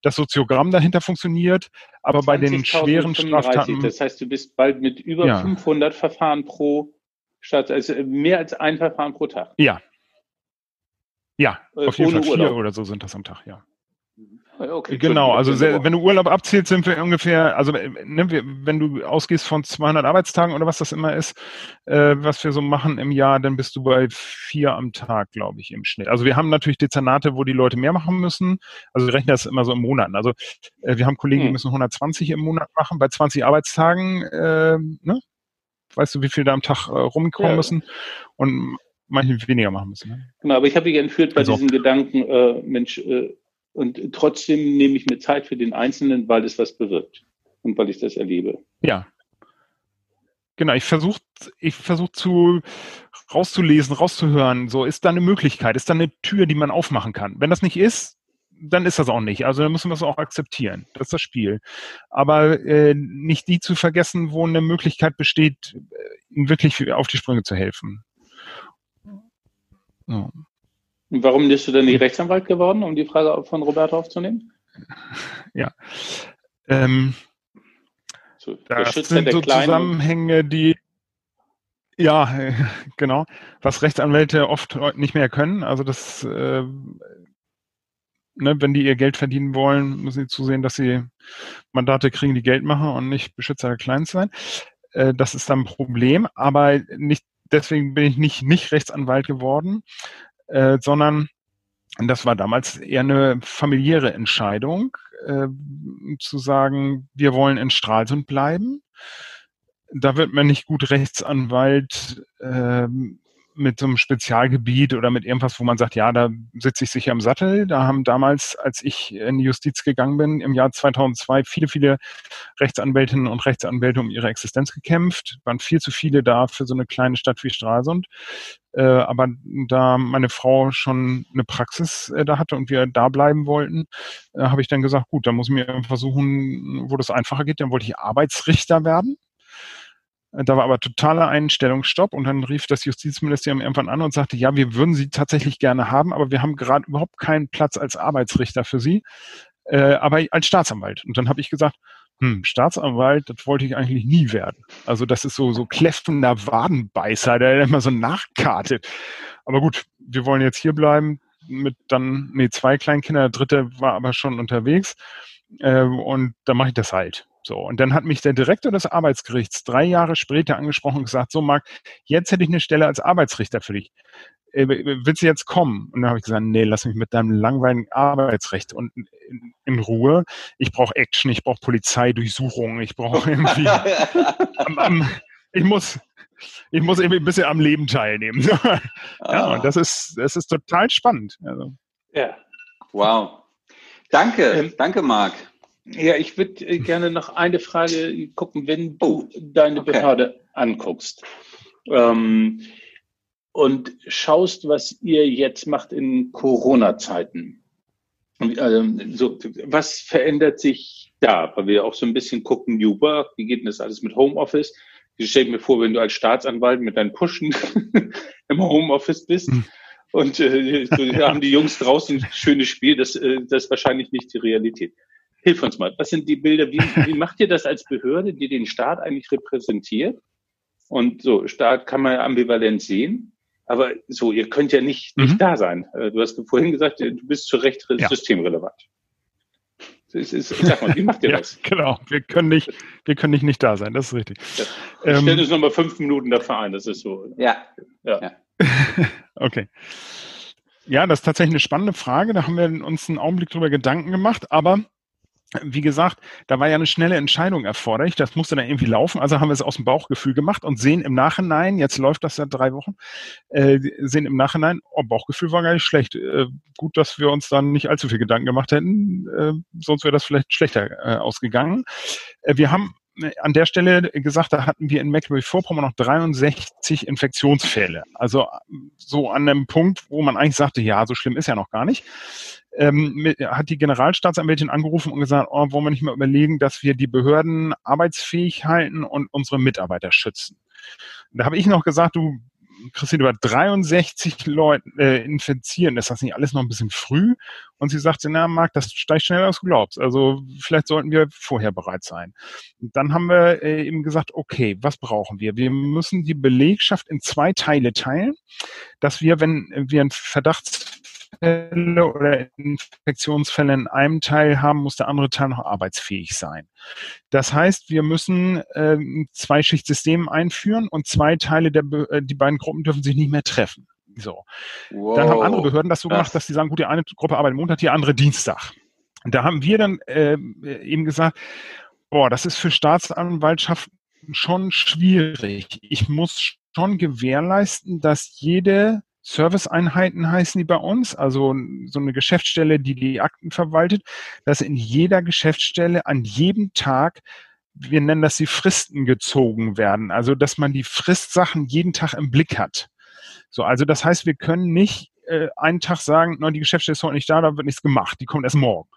das Soziogramm dahinter funktioniert. Aber bei den schweren 35, Straftaten. Das heißt, du bist bald mit über ja. 500 Verfahren pro statt also mehr als ein Verfahren pro Tag. Ja. Ja, äh, auf jeden Fall vier Urlaub. oder so sind das am Tag, ja. Okay, genau, also sehr, wenn du Urlaub abzielst, sind wir ungefähr, also äh, ne, wenn du ausgehst von 200 Arbeitstagen oder was das immer ist, äh, was wir so machen im Jahr, dann bist du bei vier am Tag, glaube ich, im Schnitt. Also wir haben natürlich Dezernate, wo die Leute mehr machen müssen. Also wir rechnen das immer so im Monat. Also äh, wir haben Kollegen, hm. die müssen 120 im Monat machen. Bei 20 Arbeitstagen äh, ne, weißt du, wie viel da am Tag äh, rumkommen ja. müssen und manche weniger machen müssen. Ne? Genau, aber ich habe mich entführt bei also. diesem Gedanken, äh, Mensch, äh, und trotzdem nehme ich mir Zeit für den Einzelnen, weil es was bewirkt und weil ich das erlebe. Ja. Genau, ich versuche ich versuch zu rauszulesen, rauszuhören, so ist da eine Möglichkeit, ist da eine Tür, die man aufmachen kann. Wenn das nicht ist, dann ist das auch nicht. Also dann müssen wir es auch akzeptieren. Das ist das Spiel. Aber äh, nicht die zu vergessen, wo eine Möglichkeit besteht, äh, ihnen wirklich auf die Sprünge zu helfen. Ja. Warum bist du denn nicht Rechtsanwalt geworden, um die Frage von Roberto aufzunehmen? Ja. Ähm, so, das sind so Zusammenhänge, die ja, genau, was Rechtsanwälte oft nicht mehr können. Also das äh, ne, wenn die ihr Geld verdienen wollen, müssen sie zusehen, dass sie Mandate kriegen, die Geld machen und nicht Beschützer der Kleinen sein. Äh, das ist dann ein Problem, aber nicht, deswegen bin ich nicht, nicht Rechtsanwalt geworden, äh, sondern das war damals eher eine familiäre Entscheidung, äh, zu sagen, wir wollen in Stralsund bleiben. Da wird man nicht gut Rechtsanwalt, äh, mit so einem Spezialgebiet oder mit irgendwas, wo man sagt, ja, da sitze ich sicher im Sattel. Da haben damals, als ich in die Justiz gegangen bin, im Jahr 2002 viele, viele Rechtsanwältinnen und Rechtsanwälte um ihre Existenz gekämpft. Waren viel zu viele da für so eine kleine Stadt wie Stralsund. Äh, aber da meine Frau schon eine Praxis äh, da hatte und wir da bleiben wollten, äh, habe ich dann gesagt, gut, da muss ich mir versuchen, wo das einfacher geht. Dann wollte ich Arbeitsrichter werden. Da war aber totaler Einstellungsstopp und dann rief das Justizministerium irgendwann an und sagte, ja, wir würden Sie tatsächlich gerne haben, aber wir haben gerade überhaupt keinen Platz als Arbeitsrichter für Sie, äh, aber als Staatsanwalt. Und dann habe ich gesagt, hm, Staatsanwalt, das wollte ich eigentlich nie werden. Also das ist so so kläffender Wadenbeißer, der immer so nachkartet. Aber gut, wir wollen jetzt hier bleiben mit dann nee zwei Kleinkinder, der dritte war aber schon unterwegs äh, und dann mache ich das halt. So, und dann hat mich der Direktor des Arbeitsgerichts drei Jahre später angesprochen und gesagt, so Marc, jetzt hätte ich eine Stelle als Arbeitsrichter für dich. Äh, willst du jetzt kommen? Und dann habe ich gesagt, nee, lass mich mit deinem langweiligen Arbeitsrecht und in, in Ruhe. Ich brauche Action, ich brauche Polizeidurchsuchungen, ich brauche irgendwie, am, am, ich muss, ich muss irgendwie ein bisschen am Leben teilnehmen. ja, ah. und das ist, das ist total spannend. Also. Ja. Wow. Danke, ähm, danke, Marc. Ja, ich würde äh, gerne noch eine Frage gucken, wenn du oh, deine okay. Behörde anguckst ähm, und schaust, was ihr jetzt macht in Corona-Zeiten. Ähm, so, was verändert sich da? Weil wir auch so ein bisschen gucken, New Work, wie geht denn das alles mit Homeoffice? Ich stelle mir vor, wenn du als Staatsanwalt mit deinen Pushen im Homeoffice bist hm. und äh, so, haben die Jungs draußen ein schönes Spiel, das, äh, das ist wahrscheinlich nicht die Realität. Hilf uns mal. Was sind die Bilder? Wie, wie macht ihr das als Behörde, die den Staat eigentlich repräsentiert? Und so, Staat kann man ja ambivalent sehen. Aber so, ihr könnt ja nicht, nicht mhm. da sein. Äh, du hast vorhin gesagt, du bist zu Recht ja. systemrelevant. Ist, ist, sag mal, wie macht ihr ja, das? Genau, wir können nicht, wir können nicht, nicht da sein, das ist richtig. Ja. Ich ähm, stelle uns nochmal fünf Minuten dafür ein, das ist so. Ja. ja. okay. Ja, das ist tatsächlich eine spannende Frage. Da haben wir uns einen Augenblick drüber Gedanken gemacht, aber wie gesagt, da war ja eine schnelle Entscheidung erforderlich. Das musste dann irgendwie laufen. Also haben wir es aus dem Bauchgefühl gemacht und sehen im Nachhinein, jetzt läuft das seit drei Wochen, äh, sehen im Nachhinein, oh, Bauchgefühl war gar nicht schlecht. Äh, gut, dass wir uns dann nicht allzu viel Gedanken gemacht hätten. Äh, sonst wäre das vielleicht schlechter äh, ausgegangen. Äh, wir haben an der Stelle gesagt, da hatten wir in Mecklenburg-Vorpommern noch 63 Infektionsfälle. Also so an einem Punkt, wo man eigentlich sagte, ja, so schlimm ist ja noch gar nicht. Ähm, hat die Generalstaatsanwältin angerufen und gesagt, oh, wollen wir nicht mal überlegen, dass wir die Behörden arbeitsfähig halten und unsere Mitarbeiter schützen. da habe ich noch gesagt, du Christine, über 63 Leute äh, infizieren, ist das nicht alles noch ein bisschen früh? Und sie sagte, na Marc, das steigt schneller als du glaubst. Also vielleicht sollten wir vorher bereit sein. Und dann haben wir äh, eben gesagt, okay, was brauchen wir? Wir müssen die Belegschaft in zwei Teile teilen, dass wir, wenn wir einen Verdachts Fälle oder Infektionsfälle in einem Teil haben, muss der andere Teil noch arbeitsfähig sein. Das heißt, wir müssen äh, zwei Schichtsystem einführen und zwei Teile der, äh, die beiden Gruppen dürfen sich nicht mehr treffen. So. Wow. Dann haben andere Behörden das so das. gemacht, dass sie sagen, gut, die eine Gruppe arbeitet Montag, die andere Dienstag. Und da haben wir dann äh, eben gesagt, boah, das ist für Staatsanwaltschaften schon schwierig. Ich muss schon gewährleisten, dass jede Serviceeinheiten heißen die bei uns, also so eine Geschäftsstelle, die die Akten verwaltet, dass in jeder Geschäftsstelle an jedem Tag wir nennen das die Fristen gezogen werden, also dass man die Fristsachen jeden Tag im Blick hat. So, also das heißt, wir können nicht äh, einen Tag sagen, no, die Geschäftsstelle ist heute nicht da, da wird nichts gemacht, die kommt erst morgen.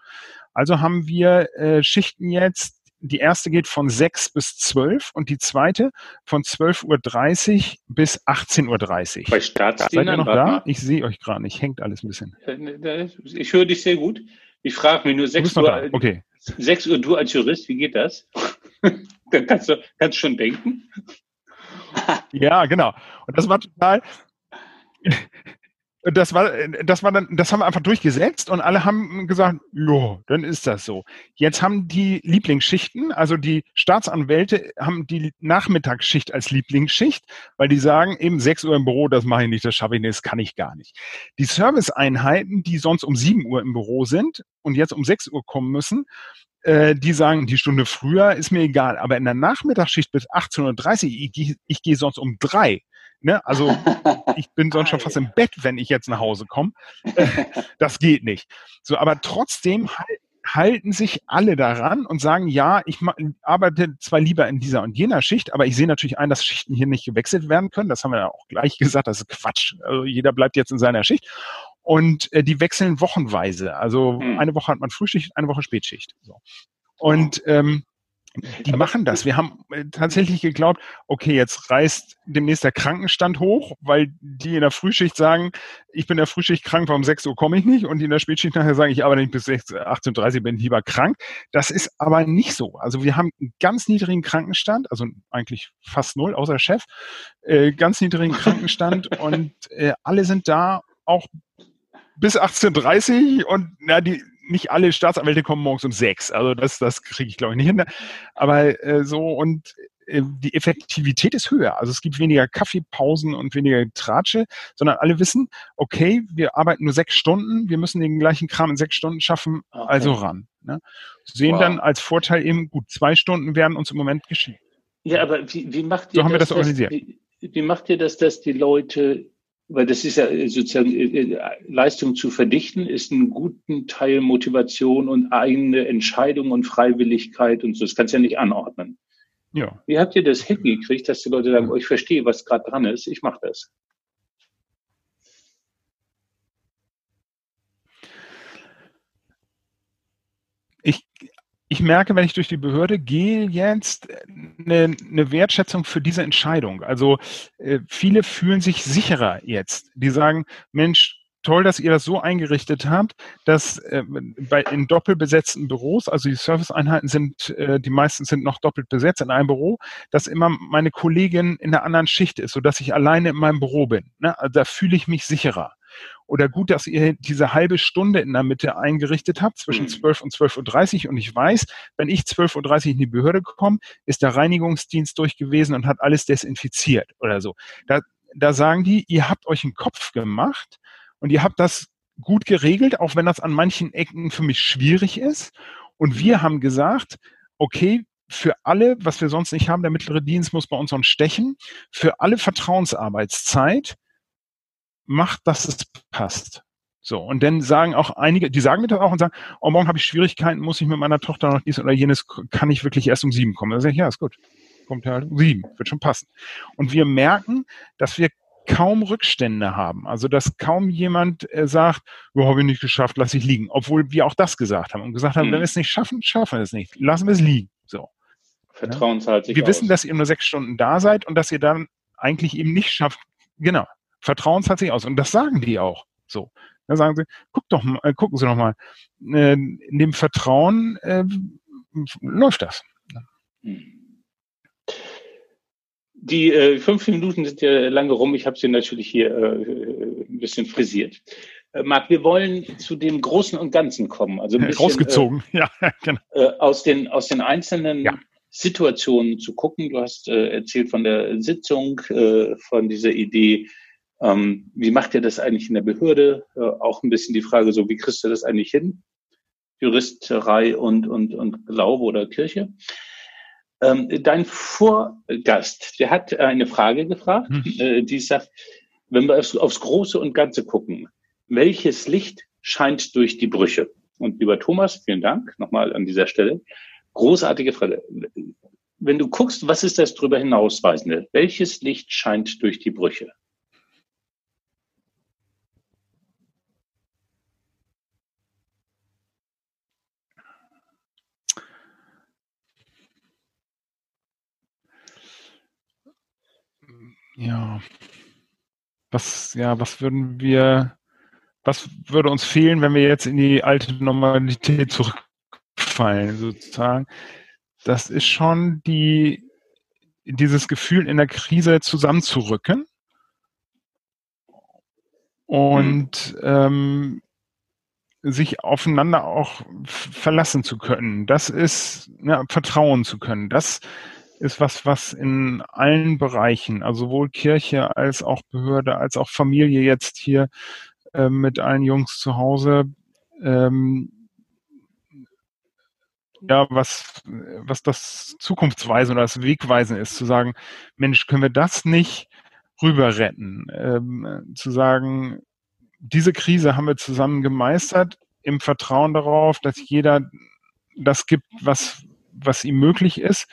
Also haben wir äh, Schichten jetzt, die erste geht von 6 bis 12 und die zweite von 12.30 Uhr bis 18.30 Uhr. Bei Staatsdienern? Seid ihr noch da? Ich sehe euch gerade nicht, hängt alles ein bisschen. Ne, ich höre dich sehr gut. Ich frage mich nur 6 Uhr. Okay. 6 Uhr du als Jurist, wie geht das? Dann kannst du kannst schon denken. ja, genau. Und das war total, das war, das war dann, das haben wir einfach durchgesetzt und alle haben gesagt, jo, dann ist das so. Jetzt haben die Lieblingsschichten, also die Staatsanwälte haben die Nachmittagsschicht als Lieblingsschicht, weil die sagen, eben 6 Uhr im Büro, das mache ich nicht, das schaffe ich nicht, das kann ich gar nicht. Die Serviceeinheiten, die sonst um 7 Uhr im Büro sind und jetzt um 6 Uhr kommen müssen, äh, die sagen, die Stunde früher ist mir egal, aber in der Nachmittagsschicht bis 18.30 Uhr, ich, ich gehe sonst um drei Ne? Also ich bin sonst schon fast im Bett, wenn ich jetzt nach Hause komme. das geht nicht. So, aber trotzdem halt halten sich alle daran und sagen, ja, ich arbeite zwar lieber in dieser und jener Schicht, aber ich sehe natürlich ein, dass Schichten hier nicht gewechselt werden können. Das haben wir ja auch gleich gesagt, das ist Quatsch. Also jeder bleibt jetzt in seiner Schicht. Und äh, die wechseln wochenweise. Also hm. eine Woche hat man Frühschicht, eine Woche Spätschicht. So. Und ähm, die machen das. Wir haben äh, tatsächlich geglaubt, okay, jetzt reißt demnächst der Krankenstand hoch, weil die in der Frühschicht sagen, ich bin in der Frühschicht krank, um 6 Uhr komme ich nicht. Und die in der Spätschicht nachher sagen, ich arbeite nicht bis 18.30 Uhr, bin lieber krank. Das ist aber nicht so. Also wir haben einen ganz niedrigen Krankenstand, also eigentlich fast null, außer Chef, äh, ganz niedrigen Krankenstand und äh, alle sind da auch bis 18.30 Uhr und na, die nicht alle Staatsanwälte kommen morgens um sechs. Also das, das kriege ich, glaube ich, nicht hin. Aber äh, so und äh, die Effektivität ist höher. Also es gibt weniger Kaffeepausen und weniger Tratsche, sondern alle wissen, okay, wir arbeiten nur sechs Stunden, wir müssen den gleichen Kram in sechs Stunden schaffen, okay. also ran. Ne? Sehen wow. dann als Vorteil eben, gut, zwei Stunden werden uns im Moment geschehen. Ja, aber wie, wie macht ihr so haben wir das organisiert. Wie, wie macht ihr das, dass die Leute weil das ist ja sozusagen äh, Leistung zu verdichten, ist ein guten Teil Motivation und eigene Entscheidung und Freiwilligkeit und so. Das kannst du ja nicht anordnen. Ja. Wie habt ihr das hingekriegt, dass die Leute sagen, oh, ich verstehe, was gerade dran ist, ich mache das? Ich, ich merke, wenn ich durch die Behörde gehe, jetzt eine, eine Wertschätzung für diese Entscheidung. Also äh, viele fühlen sich sicherer jetzt. Die sagen, Mensch, toll, dass ihr das so eingerichtet habt, dass äh, bei in doppelbesetzten Büros, also die Serviceeinheiten sind, äh, die meisten sind noch doppelt besetzt in einem Büro, dass immer meine Kollegin in einer anderen Schicht ist, sodass ich alleine in meinem Büro bin. Ne? Also da fühle ich mich sicherer. Oder gut, dass ihr diese halbe Stunde in der Mitte eingerichtet habt, zwischen 12 mhm. und 12.30 Uhr. Und ich weiß, wenn ich 12.30 Uhr in die Behörde komme, ist der Reinigungsdienst durch gewesen und hat alles desinfiziert oder so. Da, da sagen die, ihr habt euch einen Kopf gemacht und ihr habt das gut geregelt, auch wenn das an manchen Ecken für mich schwierig ist. Und wir haben gesagt, okay, für alle, was wir sonst nicht haben, der mittlere Dienst muss bei uns noch stechen, für alle Vertrauensarbeitszeit macht, dass es passt. So, und dann sagen auch einige, die sagen mir das auch und sagen, oh, morgen habe ich Schwierigkeiten, muss ich mit meiner Tochter noch dies oder jenes, kann ich wirklich erst um sieben kommen? Da sage ich, ja, ist gut. Kommt ja halt um sieben, wird schon passen. Und wir merken, dass wir kaum Rückstände haben. Also, dass kaum jemand äh, sagt, oh, habe ich nicht geschafft, lass ich liegen. Obwohl wir auch das gesagt haben und gesagt haben, mhm. wenn wir es nicht schaffen, schaffen wir es nicht. Lassen wir es liegen. So. Vertrauenshaltig. Wir aus. wissen, dass ihr nur sechs Stunden da seid und dass ihr dann eigentlich eben nicht schafft. Genau. Vertrauen zahlt sich aus. Und das sagen die auch so. Da sagen sie, guck doch mal, äh, gucken Sie doch mal. Äh, in dem Vertrauen äh, läuft das. Die äh, fünf Minuten sind ja lange rum. Ich habe sie natürlich hier äh, ein bisschen frisiert. Äh, Marc, wir wollen zu dem Großen und Ganzen kommen. Also ein bisschen, Rausgezogen, äh, ja, genau. Aus, den, aus den einzelnen ja. Situationen zu gucken. Du hast äh, erzählt von der Sitzung, von dieser Idee, ähm, wie macht ihr das eigentlich in der Behörde? Äh, auch ein bisschen die Frage so, wie kriegst du das eigentlich hin? Juristerei und, und, und Glaube oder Kirche. Ähm, dein Vorgast, der hat eine Frage gefragt, mhm. äh, die sagt, wenn wir aufs, aufs Große und Ganze gucken, welches Licht scheint durch die Brüche? Und lieber Thomas, vielen Dank nochmal an dieser Stelle. Großartige Frage. Wenn du guckst, was ist das darüber hinausweisende? Welches Licht scheint durch die Brüche? Ja. Was, ja, was würden wir, was würde uns fehlen, wenn wir jetzt in die alte Normalität zurückfallen, sozusagen? Das ist schon die, dieses Gefühl in der Krise zusammenzurücken und ähm, sich aufeinander auch verlassen zu können. Das ist ja, vertrauen zu können. Das ist was, was in allen Bereichen, also sowohl Kirche als auch Behörde, als auch Familie jetzt hier äh, mit allen Jungs zu Hause, ähm, ja, was, was das Zukunftsweisen oder das Wegweisen ist, zu sagen, Mensch, können wir das nicht rüber retten. Ähm, zu sagen, diese Krise haben wir zusammen gemeistert, im Vertrauen darauf, dass jeder das gibt, was, was ihm möglich ist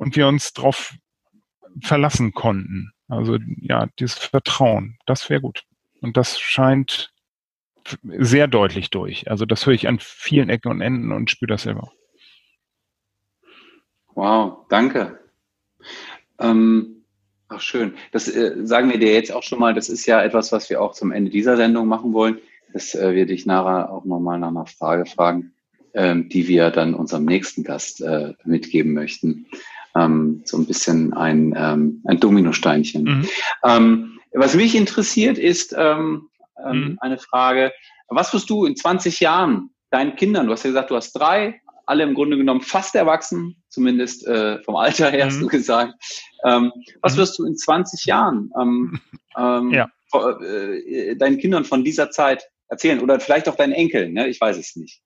und wir uns darauf verlassen konnten. Also ja, dieses Vertrauen, das wäre gut. Und das scheint sehr deutlich durch. Also das höre ich an vielen Ecken und Enden und spüre das selber. Wow, danke. Ähm, ach schön. Das äh, sagen wir dir jetzt auch schon mal. Das ist ja etwas, was wir auch zum Ende dieser Sendung machen wollen. Das äh, wir dich nachher auch nochmal nach einer Frage fragen, ähm, die wir dann unserem nächsten Gast äh, mitgeben möchten. Ähm, so ein bisschen ein, ähm, ein Dominosteinchen. Mhm. Ähm, was mich interessiert, ist ähm, ähm, mhm. eine Frage. Was wirst du in 20 Jahren deinen Kindern, du hast ja gesagt, du hast drei, alle im Grunde genommen fast erwachsen, zumindest äh, vom Alter her, mhm. hast du gesagt. Ähm, was mhm. wirst du in 20 Jahren ähm, ähm, ja. äh, deinen Kindern von dieser Zeit erzählen? Oder vielleicht auch deinen Enkeln, ne? ich weiß es nicht.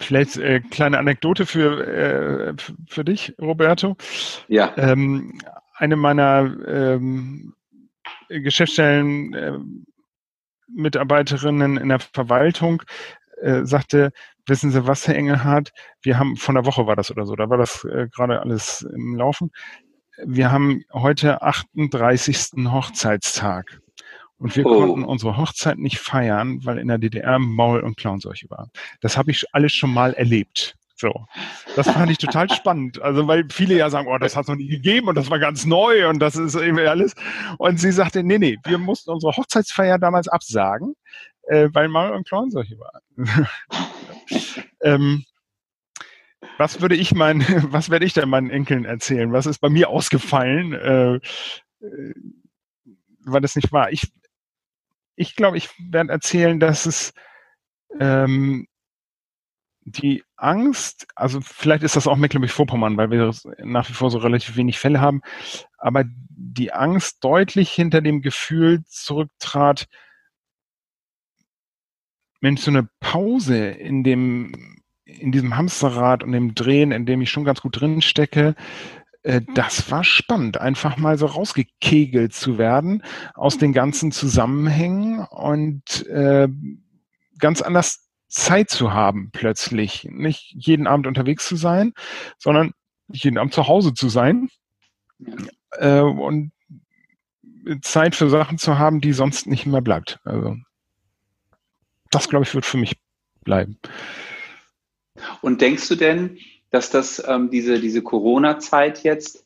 Vielleicht äh, kleine Anekdote für, äh, für dich, Roberto. Ja. Ähm, eine meiner ähm, Geschäftsstellen äh, Mitarbeiterinnen in der Verwaltung äh, sagte, wissen Sie was, Herr Engelhardt, wir haben, von der Woche war das oder so, da war das äh, gerade alles im Laufen. Wir haben heute 38. Hochzeitstag. Und wir oh. konnten unsere Hochzeit nicht feiern, weil in der DDR Maul- und Clownseuche war. Das habe ich alles schon mal erlebt. So. Das fand ich total spannend. Also, weil viele ja sagen, oh, das hat es noch nie gegeben und das war ganz neu und das ist irgendwie alles. Und sie sagte, nee, nee, wir mussten unsere Hochzeitsfeier damals absagen, äh, weil Maul- und Clownseuche war. ähm, was würde ich meinen, was werde ich denn meinen Enkeln erzählen? Was ist bei mir ausgefallen? Äh, äh weil das nicht war. Ich, ich glaube, ich werde erzählen, dass es ähm, die Angst, also vielleicht ist das auch Mecklenburg-Vorpommern, weil wir nach wie vor so relativ wenig Fälle haben, aber die Angst deutlich hinter dem Gefühl zurücktrat, wenn ich so eine Pause in dem, in diesem Hamsterrad und dem Drehen, in dem ich schon ganz gut drin stecke, äh, das war spannend, einfach mal so rausgekegelt zu werden aus den ganzen Zusammenhängen und äh, ganz anders Zeit zu haben plötzlich. Nicht jeden Abend unterwegs zu sein, sondern jeden Abend zu Hause zu sein äh, und Zeit für Sachen zu haben, die sonst nicht mehr bleibt. Also das, glaube ich, wird für mich bleiben. Und denkst du denn, dass das ähm, diese, diese Corona-Zeit jetzt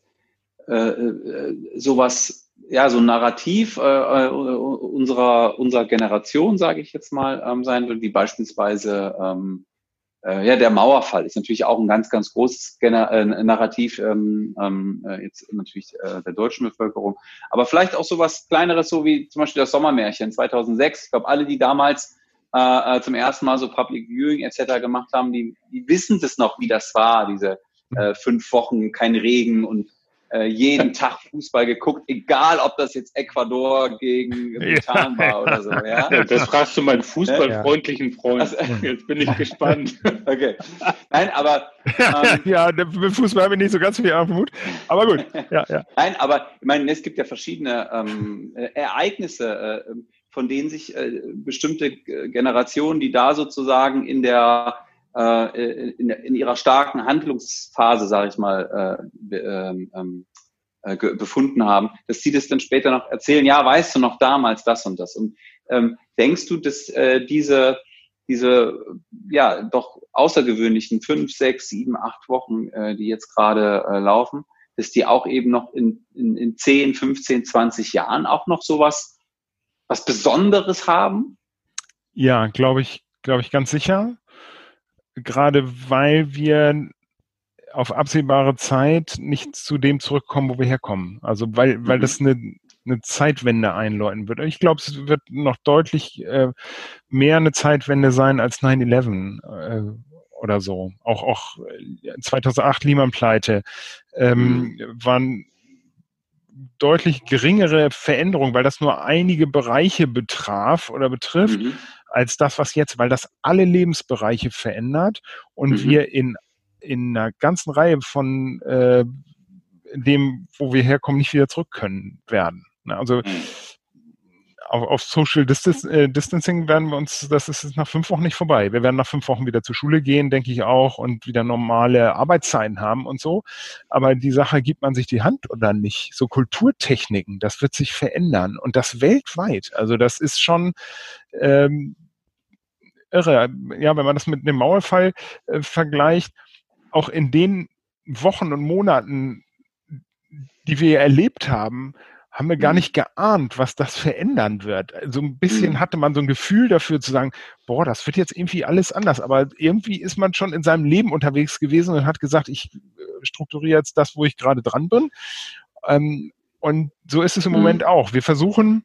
äh, äh, sowas, ja, so ein Narrativ äh, äh, unserer, unserer Generation, sage ich jetzt mal, ähm, sein wird, wie beispielsweise ähm, äh, ja, der Mauerfall ist natürlich auch ein ganz, ganz großes Gener äh, Narrativ ähm, ähm, äh, jetzt natürlich äh, der deutschen Bevölkerung. Aber vielleicht auch so was Kleineres, so wie zum Beispiel das Sommermärchen 2006. Ich glaube, alle, die damals äh, zum ersten Mal so Public Viewing etc. gemacht haben, die, die wissen das noch, wie das war, diese äh, fünf Wochen, kein Regen und äh, jeden Tag Fußball geguckt, egal ob das jetzt Ecuador gegen Bhutan ja. war oder so. Ja? ja? das fragst du meinen fußballfreundlichen Freund. Also, jetzt bin ich gespannt. okay. Nein, aber ähm, ja, mit Fußball habe ich nicht so ganz viel Mut. Aber gut. Ja. Nein, aber ich meine, es gibt ja verschiedene ähm, Ereignisse. Äh, von denen sich äh, bestimmte Generationen, die da sozusagen in der äh, in, in ihrer starken Handlungsphase, sage ich mal, äh, ähm, ähm, äh, befunden haben, dass sie das dann später noch erzählen, ja, weißt du noch damals das und das. Und ähm, denkst du, dass äh, diese, diese ja doch außergewöhnlichen fünf, sechs, sieben, acht Wochen, äh, die jetzt gerade äh, laufen, dass die auch eben noch in, in, in 10, 15, 20 Jahren auch noch sowas was Besonderes haben? Ja, glaube ich, glaube ich ganz sicher. Gerade weil wir auf absehbare Zeit nicht zu dem zurückkommen, wo wir herkommen. Also weil, weil mhm. das eine, eine Zeitwende einläuten wird. Ich glaube, es wird noch deutlich äh, mehr eine Zeitwende sein als 9-11 äh, oder so. Auch, auch 2008 Lehman-Pleite ähm, mhm. waren deutlich geringere Veränderung, weil das nur einige Bereiche betraf oder betrifft, mhm. als das, was jetzt, weil das alle Lebensbereiche verändert und mhm. wir in in einer ganzen Reihe von äh, dem, wo wir herkommen, nicht wieder zurück können werden. Ne, also mhm auf, auf Social äh, Distancing werden wir uns, das ist nach fünf Wochen nicht vorbei. Wir werden nach fünf Wochen wieder zur Schule gehen, denke ich auch, und wieder normale Arbeitszeiten haben und so. Aber die Sache, gibt man sich die Hand oder nicht? So Kulturtechniken, das wird sich verändern und das weltweit. Also das ist schon ähm, irre. Ja, wenn man das mit einem Mauerfall äh, vergleicht, auch in den Wochen und Monaten, die wir erlebt haben, haben wir gar mhm. nicht geahnt, was das verändern wird. So ein bisschen mhm. hatte man so ein Gefühl dafür zu sagen, boah, das wird jetzt irgendwie alles anders. Aber irgendwie ist man schon in seinem Leben unterwegs gewesen und hat gesagt, ich äh, strukturiere jetzt das, wo ich gerade dran bin. Ähm, und so ist es im mhm. Moment auch. Wir versuchen,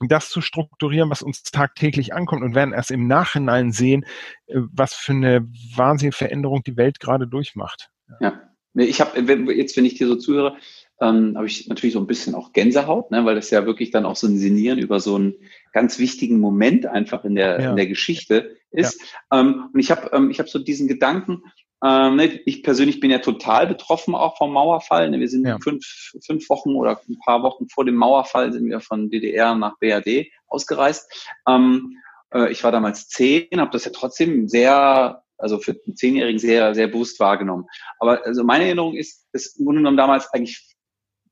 das zu strukturieren, was uns tagtäglich ankommt und werden erst im Nachhinein sehen, äh, was für eine wahnsinnige Veränderung die Welt gerade durchmacht. Ja. Ich habe jetzt, wenn ich dir so zuhöre, ähm, habe ich natürlich so ein bisschen auch Gänsehaut, ne, weil das ja wirklich dann auch so ein Sinieren über so einen ganz wichtigen Moment einfach in der, ja. in der Geschichte ist. Ja. Ähm, und ich habe ähm, ich hab so diesen Gedanken, ähm, ne, ich persönlich bin ja total betroffen auch vom Mauerfall. Ne, wir sind ja. fünf, fünf Wochen oder ein paar Wochen vor dem Mauerfall sind wir von DDR nach BRD ausgereist. Ähm, äh, ich war damals zehn, habe das ja trotzdem sehr also für einen Zehnjährigen sehr, sehr bewusst wahrgenommen. Aber also meine Erinnerung ist, dass im Grunde genommen damals eigentlich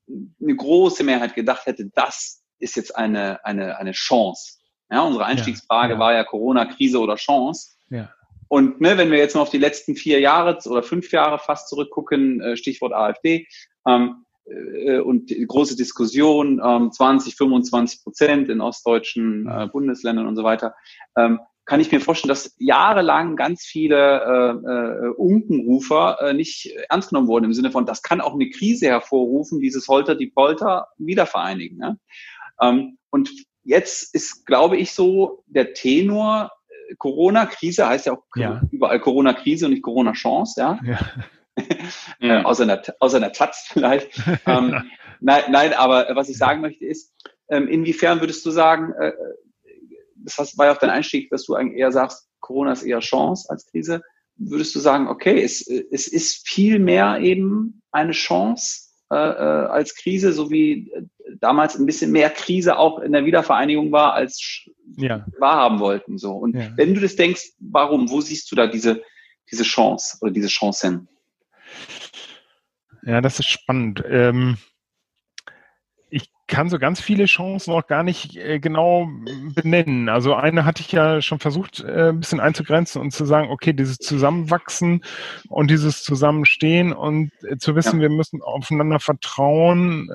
eine große Mehrheit gedacht hätte, das ist jetzt eine, eine, eine Chance. Ja, unsere Einstiegsfrage ja, ja. war ja Corona-Krise oder Chance. Ja. Und ne, wenn wir jetzt mal auf die letzten vier Jahre oder fünf Jahre fast zurückgucken, äh, Stichwort AfD, ähm, äh, und große Diskussion, ähm, 20, 25 Prozent in ostdeutschen äh, Bundesländern und so weiter, ähm, kann ich mir vorstellen, dass jahrelang ganz viele äh, äh, Unkenrufer äh, nicht ernst genommen wurden im Sinne von, das kann auch eine Krise hervorrufen, dieses Holter die Polter wiedervereinigen. Ne? Ähm, und jetzt ist, glaube ich, so der Tenor, äh, Corona-Krise heißt ja auch ja. überall Corona-Krise und nicht Corona-Chance, ja. ja. äh, außer, einer, außer einer Taz vielleicht. ähm, nein, nein, aber was ich sagen möchte ist, ähm, inwiefern würdest du sagen, äh, das war ja auch dein Einstieg, dass du eigentlich eher sagst, Corona ist eher Chance als Krise. Würdest du sagen, okay, es, es ist viel mehr eben eine Chance äh, äh als Krise, so wie äh, damals ein bisschen mehr Krise auch in der Wiedervereinigung war, als ja. wahrhaben wollten. So. Und ja. wenn du das denkst, warum? Wo siehst du da diese, diese Chance oder diese Chancen? Ja, das ist spannend. Ähm, kann so ganz viele Chancen noch gar nicht äh, genau benennen. Also eine hatte ich ja schon versucht, äh, ein bisschen einzugrenzen und zu sagen, okay, dieses Zusammenwachsen und dieses Zusammenstehen und äh, zu wissen, ja. wir müssen aufeinander vertrauen, äh,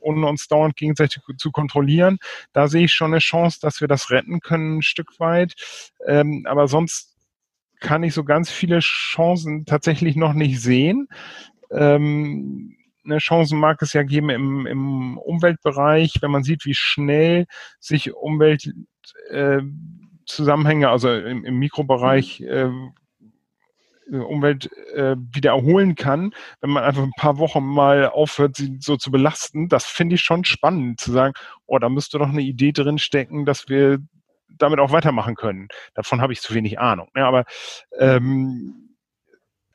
ohne uns dauernd gegenseitig zu kontrollieren. Da sehe ich schon eine Chance, dass wir das retten können, ein Stück weit. Ähm, aber sonst kann ich so ganz viele Chancen tatsächlich noch nicht sehen. Ähm, eine Chancen mag es ja geben im, im Umweltbereich, wenn man sieht, wie schnell sich Umweltzusammenhänge, äh, also im, im Mikrobereich, mhm. äh, Umwelt äh, wieder erholen kann, wenn man einfach ein paar Wochen mal aufhört, sie so zu belasten. Das finde ich schon spannend, zu sagen, oh, da müsste doch eine Idee drin stecken, dass wir damit auch weitermachen können. Davon habe ich zu wenig Ahnung. Ja, aber, ähm,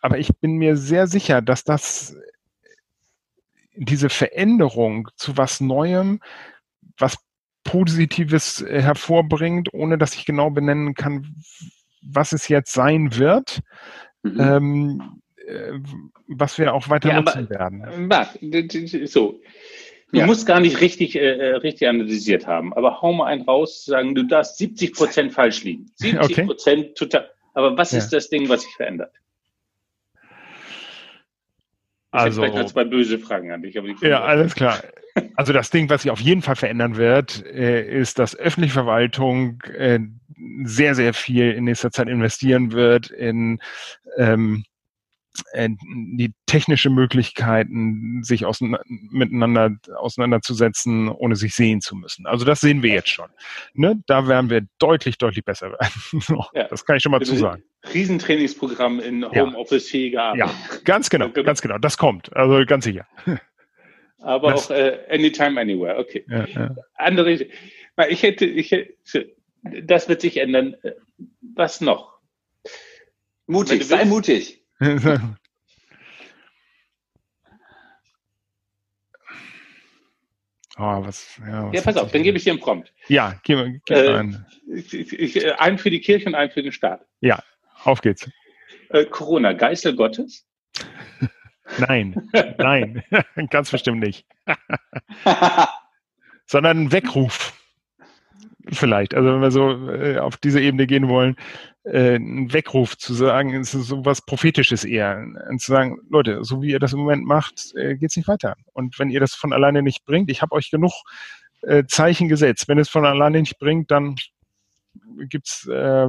aber ich bin mir sehr sicher, dass das diese Veränderung zu was Neuem, was Positives äh, hervorbringt, ohne dass ich genau benennen kann, was es jetzt sein wird, mhm. ähm, äh, was wir auch weiter ja, nutzen aber, werden. Marc, so. Du ja. musst gar nicht richtig, äh, äh, richtig analysiert haben, aber hau mal einen raus, sagen, du darfst 70 Prozent falsch liegen. 70 Prozent okay. total. Aber was ja. ist das Ding, was sich verändert? Also, ich vielleicht zwei böse Fragen an dich. ja, alles klar. Also das Ding, was sich auf jeden Fall verändern wird, äh, ist, dass öffentliche Verwaltung äh, sehr, sehr viel in nächster Zeit investieren wird in ähm, äh, die technische Möglichkeiten, sich auseinander, miteinander auseinanderzusetzen, ohne sich sehen zu müssen. Also das sehen wir jetzt schon. Ne? Da werden wir deutlich, deutlich besser werden. ja. Das kann ich schon mal zu sagen. Riesentrainingsprogramm in Homeoffice-fähiger Arbeit. Ja, ganz genau, ganz genau. Das kommt. Also ganz sicher. Aber das, auch äh, anytime, anywhere. Okay. Ja, ja. Andere, ich hätte, ich hätte, das wird sich ändern. Was noch? Mutig, sei mutig. Oh, was, ja, was ja, pass auf, dann gebe ich dir einen Prompt. Ja, gib, gib äh, einen. einen für die Kirche und einen für den Staat. Ja, auf geht's. Äh, Corona, Geißel Gottes? nein, nein, ganz bestimmt nicht. Sondern ein Weckruf. Vielleicht. Also wenn wir so äh, auf diese Ebene gehen wollen, äh, ein Weckruf zu sagen, ist so was Prophetisches eher. Und zu sagen, Leute, so wie ihr das im Moment macht, äh, geht es nicht weiter. Und wenn ihr das von alleine nicht bringt, ich habe euch genug äh, Zeichen gesetzt. Wenn es von alleine nicht bringt, dann gibt's äh,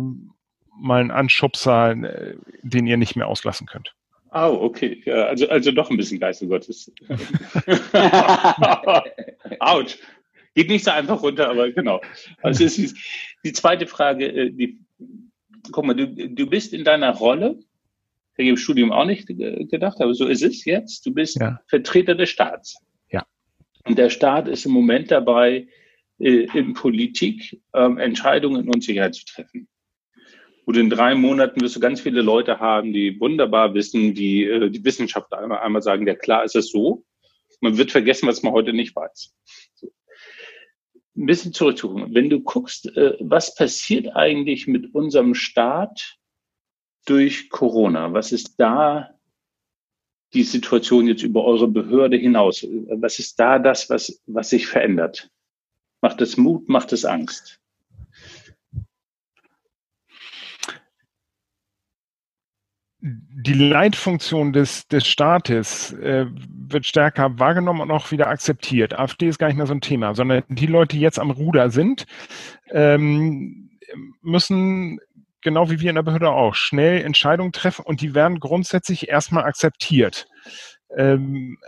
mal einen Anschubser, äh, den ihr nicht mehr auslassen könnt. Oh, okay. Also, also doch ein bisschen Geist Gottes. Autsch. Geht nicht so einfach runter, aber genau. Also es ist die zweite Frage, äh, die, guck mal, du, du bist in deiner Rolle, hätte ich im Studium auch nicht gedacht, aber so ist es jetzt. Du bist ja. Vertreter des Staats. Ja. Und der Staat ist im Moment dabei, äh, in Politik ähm, Entscheidungen in Unsicherheit zu treffen. Und in drei Monaten wirst du ganz viele Leute haben, die wunderbar wissen, die äh, die Wissenschaftler einmal, einmal sagen, ja klar ist es so. Man wird vergessen, was man heute nicht weiß. So ein bisschen zurückzugucken. Wenn du guckst, äh, was passiert eigentlich mit unserem Staat durch Corona? Was ist da die Situation jetzt über eure Behörde hinaus? Was ist da das, was, was sich verändert? Macht es Mut, macht es Angst? Die Leitfunktion des, des Staates äh, wird stärker wahrgenommen und auch wieder akzeptiert. AfD ist gar nicht mehr so ein Thema, sondern die Leute, die jetzt am Ruder sind, ähm, müssen genau wie wir in der Behörde auch schnell Entscheidungen treffen und die werden grundsätzlich erstmal akzeptiert. Ähm,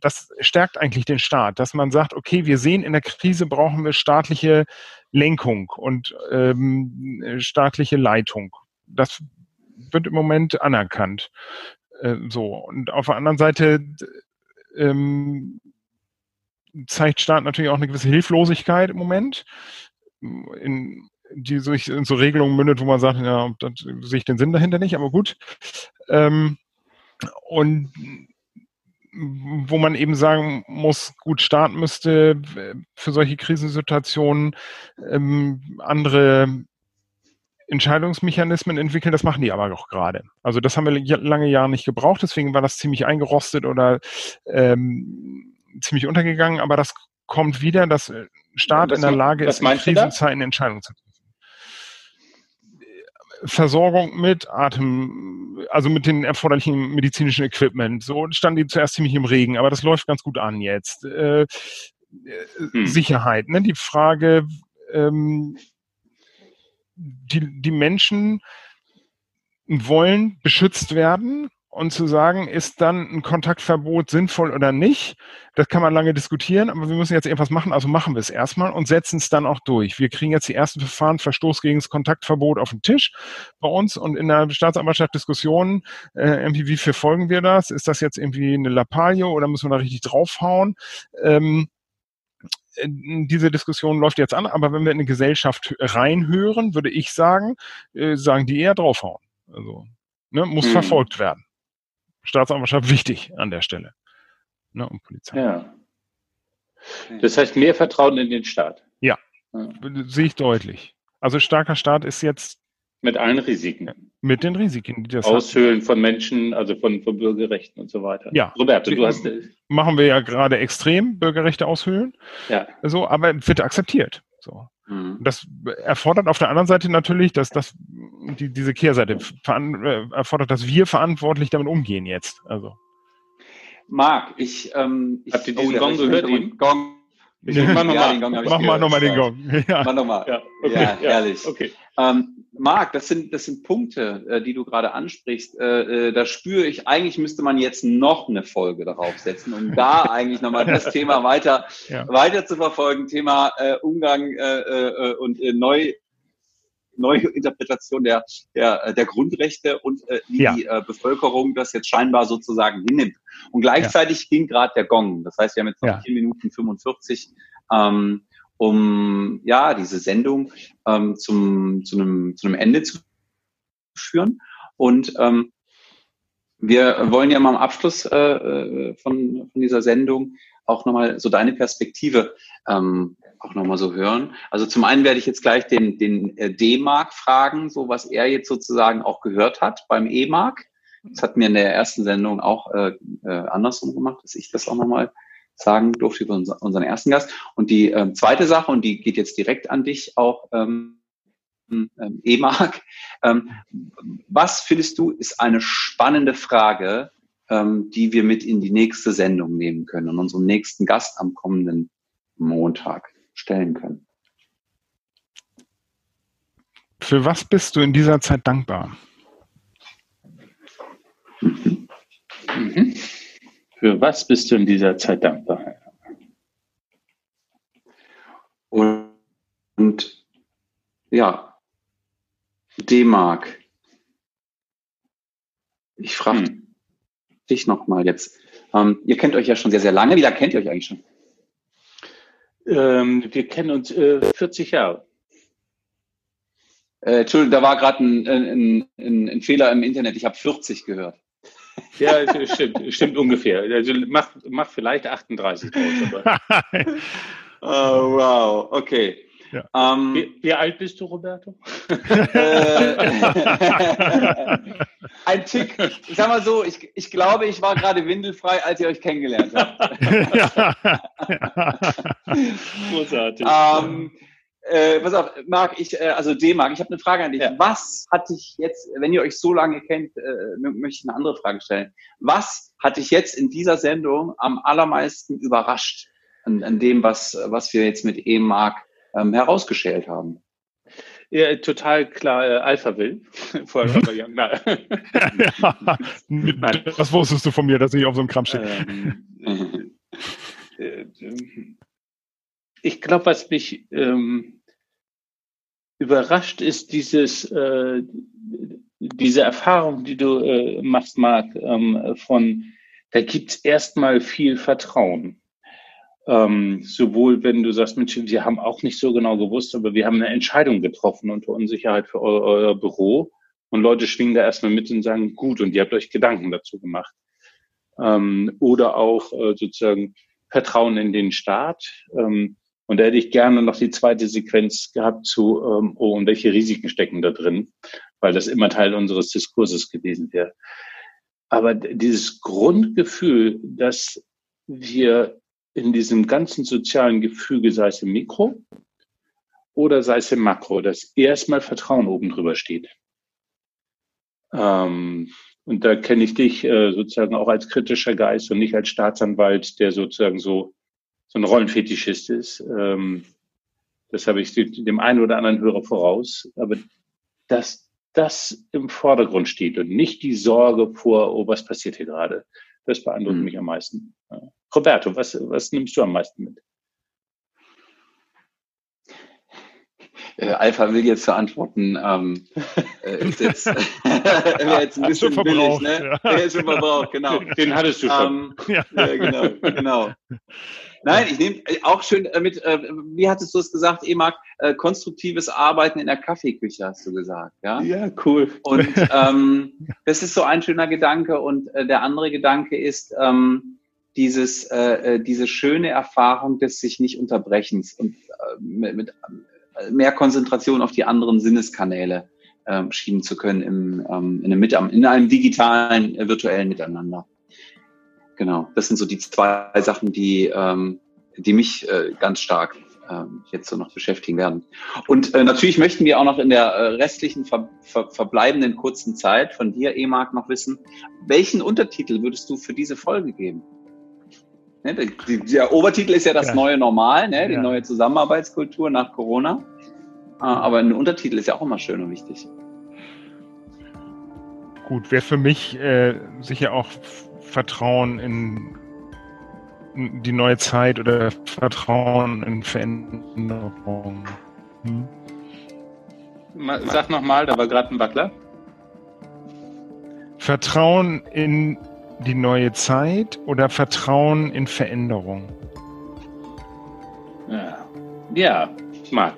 das stärkt eigentlich den Staat, dass man sagt, okay, wir sehen, in der Krise brauchen wir staatliche Lenkung und ähm, staatliche Leitung. Das wird im Moment anerkannt. Äh, so. Und auf der anderen Seite ähm, zeigt Staat natürlich auch eine gewisse Hilflosigkeit im Moment, in, die sich in so Regelungen mündet, wo man sagt, ja, da sehe ich den Sinn dahinter nicht, aber gut. Ähm, und wo man eben sagen muss, gut, Staat müsste für solche Krisensituationen ähm, andere Entscheidungsmechanismen entwickeln, das machen die aber auch gerade. Also das haben wir lange Jahre nicht gebraucht, deswegen war das ziemlich eingerostet oder ähm, ziemlich untergegangen, aber das kommt wieder, dass äh, Staat was, in der Lage ist, in Krisenzeiten Entscheidungen zu treffen. Versorgung mit Atem, also mit den erforderlichen medizinischen Equipment. So standen die zuerst ziemlich im Regen, aber das läuft ganz gut an jetzt. Äh, hm. Sicherheit, ne? Die Frage, ähm, die, die Menschen wollen beschützt werden und zu sagen, ist dann ein Kontaktverbot sinnvoll oder nicht, das kann man lange diskutieren, aber wir müssen jetzt irgendwas machen, also machen wir es erstmal und setzen es dann auch durch. Wir kriegen jetzt die ersten Verfahren, Verstoß gegen das Kontaktverbot auf den Tisch bei uns und in der Staatsanwaltschaft Diskussionen, äh, irgendwie, wie verfolgen wir das? Ist das jetzt irgendwie eine Lappalie oder müssen wir da richtig draufhauen? Ähm, äh, diese Diskussion läuft jetzt an, aber wenn wir in eine Gesellschaft reinhören, würde ich sagen, äh, sagen die eher draufhauen. Also ne, muss hm. verfolgt werden. Staatsanwaltschaft wichtig an der Stelle. Ne, und Polizei. Ja. Das heißt mehr Vertrauen in den Staat. Ja, ja. sehe ich deutlich. Also starker Staat ist jetzt mit allen Risiken. Mit den Risiken, die das Aushöhlen hat. von Menschen, also von, von Bürgerrechten und so weiter. Ja. Roberto, du hast. Machen wir ja gerade extrem, Bürgerrechte aushöhlen. Ja. So, aber wird akzeptiert. So. Mhm. Das erfordert auf der anderen Seite natürlich, dass das, die, diese Kehrseite äh, erfordert, dass wir verantwortlich damit umgehen jetzt. Also. Marc, ich, ähm, ich Habt ihr diesen oh, Gong gehört? Den Gong. Ich mach nochmal ja, mach mal nochmal den Gong. Ja. Mach nochmal. Ja, okay. ja, herrlich. Okay. Ähm, Marc, das sind, das sind Punkte, äh, die du gerade ansprichst. Äh, äh, da spüre ich, eigentlich müsste man jetzt noch eine Folge darauf setzen, um da eigentlich nochmal das Thema weiter, ja. weiter zu verfolgen. Thema äh, Umgang äh, äh, und äh, neu, neue Interpretation der, der, der Grundrechte und äh, wie ja. die äh, Bevölkerung das jetzt scheinbar sozusagen hinnimmt. Und gleichzeitig ja. ging gerade der Gong. Das heißt, wir haben jetzt noch ja. 4 Minuten 45. Ähm, um ja diese Sendung ähm, zum, zu, einem, zu einem Ende zu führen. Und ähm, wir wollen ja mal am Abschluss äh, äh, von, von dieser Sendung auch nochmal so deine Perspektive ähm, auch nochmal so hören. Also zum einen werde ich jetzt gleich den, den äh, D-Mark fragen, so was er jetzt sozusagen auch gehört hat beim E-Mark. Das hat mir in der ersten Sendung auch äh, äh, andersrum gemacht, dass ich das auch nochmal sagen durfte über unseren ersten Gast. Und die ähm, zweite Sache, und die geht jetzt direkt an dich auch, ähm, ähm, E-Mark. Ähm, was findest du ist eine spannende Frage, ähm, die wir mit in die nächste Sendung nehmen können und unserem nächsten Gast am kommenden Montag stellen können? Für was bist du in dieser Zeit dankbar? Mhm. Mhm. Für was bist du in dieser Zeit dankbar? Und, und ja, D-Mark. Ich frage hm. dich nochmal jetzt. Ähm, ihr kennt euch ja schon sehr, sehr lange. Wie lange kennt ihr euch eigentlich schon? Ähm, wir kennen uns äh, 40 Jahre. Äh, Entschuldigung, da war gerade ein, ein, ein, ein, Fehler im Internet. Ich habe 40 gehört. Ja, stimmt, stimmt ungefähr. Also mach, mach vielleicht 38 raus. oh, wow, okay. Ja. Ähm, wie, wie, alt bist du, Roberto? Äh, ein Tick. Ich sag mal so, ich, ich glaube, ich war gerade windelfrei, als ihr euch kennengelernt habt. Großartig. Ähm, äh, pass auf, Marc, ich, äh, also D-Marc, ich habe eine Frage an dich. Ja. Was hat dich jetzt, wenn ihr euch so lange kennt, äh, möchte ich eine andere Frage stellen. Was hat dich jetzt in dieser Sendung am allermeisten überrascht an, an dem, was, was wir jetzt mit E-Marc ähm, herausgeschält haben. Ja, total klar, äh, Alpha will. Vorher war ja, ja, das wusstest du von mir, dass ich auf so einem Kram stehe. Ähm, äh, ich glaube, was mich ähm, überrascht, ist dieses, äh, diese Erfahrung, die du äh, machst, Marc, ähm, von, da gibt's erstmal viel Vertrauen. Ähm, sowohl wenn du sagst, Mensch, wir haben auch nicht so genau gewusst, aber wir haben eine Entscheidung getroffen unter Unsicherheit für euer, euer Büro. Und Leute schwingen da erstmal mit und sagen, gut, und ihr habt euch Gedanken dazu gemacht. Ähm, oder auch äh, sozusagen Vertrauen in den Staat. Ähm, und da hätte ich gerne noch die zweite Sequenz gehabt zu, ähm, oh, und welche Risiken stecken da drin, weil das immer Teil unseres Diskurses gewesen wäre. Aber dieses Grundgefühl, dass wir in diesem ganzen sozialen Gefüge, sei es im Mikro oder sei es im Makro, dass erstmal Vertrauen oben drüber steht. Ähm, und da kenne ich dich äh, sozusagen auch als kritischer Geist und nicht als Staatsanwalt, der sozusagen so, so ein Rollenfetischist ist. Ähm, das habe ich dem einen oder anderen Hörer voraus. Aber dass das im Vordergrund steht und nicht die Sorge vor, oh, was passiert hier gerade, das beeindruckt mhm. mich am meisten. Ja. Roberto, was, was nimmst du am meisten mit? Äh, Alpha will jetzt verantworten, ähm, äh, ist jetzt, jetzt ein bisschen billig, ne? Ja. Der ist schon verbraucht, genau. Den hattest du schon. Ähm, ja. ja. genau, genau. Nein, ich nehme äh, auch schön äh, mit, äh, wie hattest du es gesagt, Emark, äh, konstruktives Arbeiten in der Kaffeeküche, hast du gesagt, ja? Ja, cool. Und ähm, das ist so ein schöner Gedanke. Und äh, der andere Gedanke ist, ähm, dieses, äh, diese schöne Erfahrung des sich nicht Unterbrechens und äh, mit, mit mehr Konzentration auf die anderen Sinneskanäle äh, schieben zu können im, ähm, in, einem, in einem digitalen, äh, virtuellen Miteinander. Genau, das sind so die zwei Sachen, die, ähm, die mich äh, ganz stark ähm, jetzt so noch beschäftigen werden. Und äh, natürlich möchten wir auch noch in der äh, restlichen ver ver verbleibenden kurzen Zeit von dir, Emark, noch wissen, welchen Untertitel würdest du für diese Folge geben? Ne, der, der, Obertitel ist ja das ja. neue Normal, ne, die ja. neue Zusammenarbeitskultur nach Corona. Äh, aber ein Untertitel ist ja auch immer schön und wichtig. Gut, wäre für mich äh, sicher auch Vertrauen in die neue Zeit oder Vertrauen in Veränderung. Hm? Sag nochmal, da war gerade ein Wackler. Vertrauen in die neue Zeit oder Vertrauen in Veränderung? Ja, ja Marc.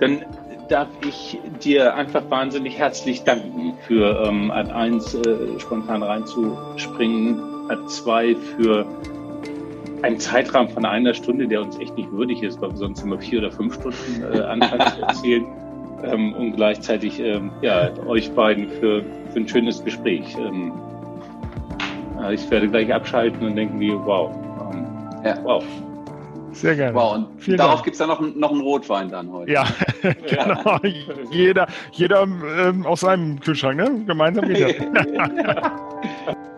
Dann darf ich dir einfach wahnsinnig herzlich danken für ähm, Ad 1 äh, spontan reinzuspringen, Ad 2 für einen Zeitrahmen von einer Stunde, der uns echt nicht würdig ist, weil wir sonst immer vier oder fünf Stunden äh, anfangen zu erzählen. Ähm, und gleichzeitig ähm, ja, euch beiden für, für ein schönes Gespräch. Ähm, ich werde gleich abschalten und denken wie, wow. Ähm, ja. Wow. Sehr gerne. Wow, und Vielen darauf gibt es dann noch, noch einen Rotwein dann heute. Ja, genau. jeder jeder ähm, aus seinem Kühlschrank, ne? Gemeinsam das.